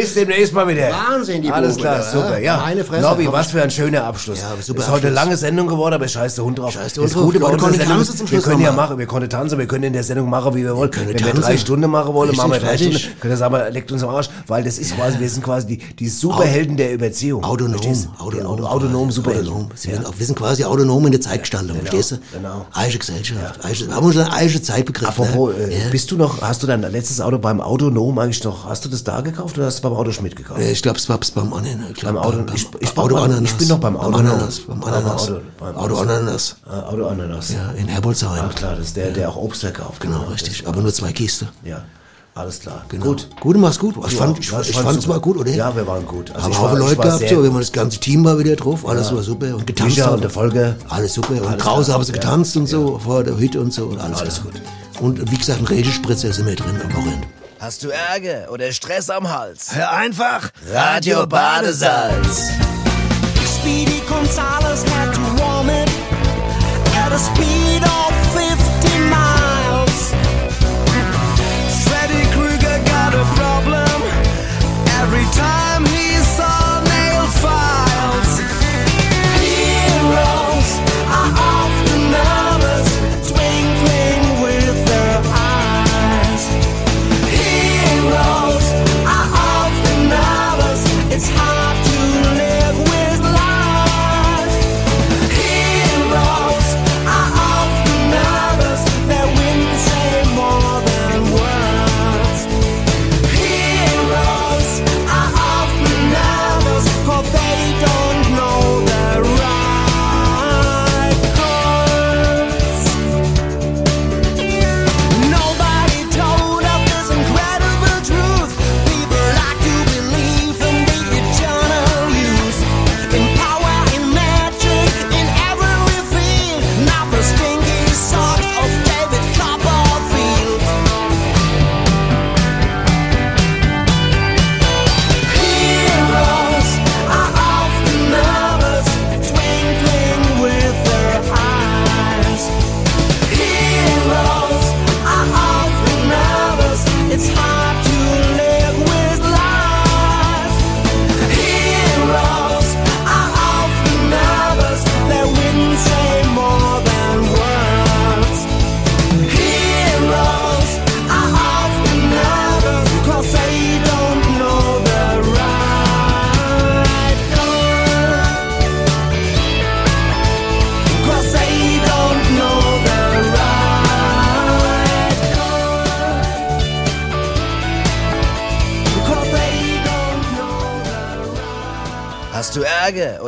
Bis demnächst mal wieder. Wahnsinn, die Alles Bube, klar, ja. super. Ja, Meine Fresse. Nobby, was für ein schöner Abschluss. Ja, super ist heute eine lange Sendung geworden, aber scheiß der Hund drauf. Scheiß der das Hund drauf. Gute bei unserer konnten Sendung tanzen ist, wir können ja machen, wir konnten tanzen, wir können in der Sendung machen, wie wir wollen. können Wenn wir drei Stunden machen wollen, machen wir drei. Stunden. Können wir sagen, wir leckt uns am Arsch, weil das ist quasi, wir sind quasi die, die Superhelden der Überziehung. Autonom, autonom, Die Auto, autonom Superhelden. autonom. Sind, wir sind quasi autonom in der Zeitgestaltung, Genau, verstehst du? genau. Eiche Gesellschaft. Eiche, wir haben unseren eiche Zeitbegriff. Apropos, ne? äh, bist du noch, hast du dein letztes Auto beim Autonom eigentlich noch, hast du das da gekauft oder hast du beim Autoschmidt gekauft? Äh, Ich glaube, es war beim Ananas. Ich glaub, Beim Auto, beim, ich, beim ich, Auto beim, Ananas. ich bin noch beim Auto. Ananas. Beim Ananas. Auto, beim Auto Ananas. Auto Ananas. Ja, in Herbolzheim. Ach klar, das ist der, der auch Obst verkauft. Genau, richtig. Aber nur zwei Kiste. Ja, alles klar. Genau. Gut. Gut, du machst gut. Ich Du fand, auch. ich, Ja, ich fand's super. mal gut, oder? Ja, wir waren gut. Also Haben ich Haufe war- Leute gehabt, so, wir haben das ganze Team war wieder drauf, alles war super und getanzt. Haben. und der Volker. Alles super. Und Alles draußen klar. haben sie Ja. getanzt und so, vor der Hütte und so und alles, Alles gut. Und wie gesagt, ein Regenspritzer sind wir drin am Wochenende. Hast du Ärger oder Stress am Hals? Hör einfach Radio Badesalz. Speedy Gonzales had to warm it at a speed time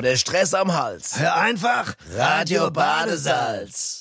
Oder Stress am Hals? Hör einfach Radio Badesalz.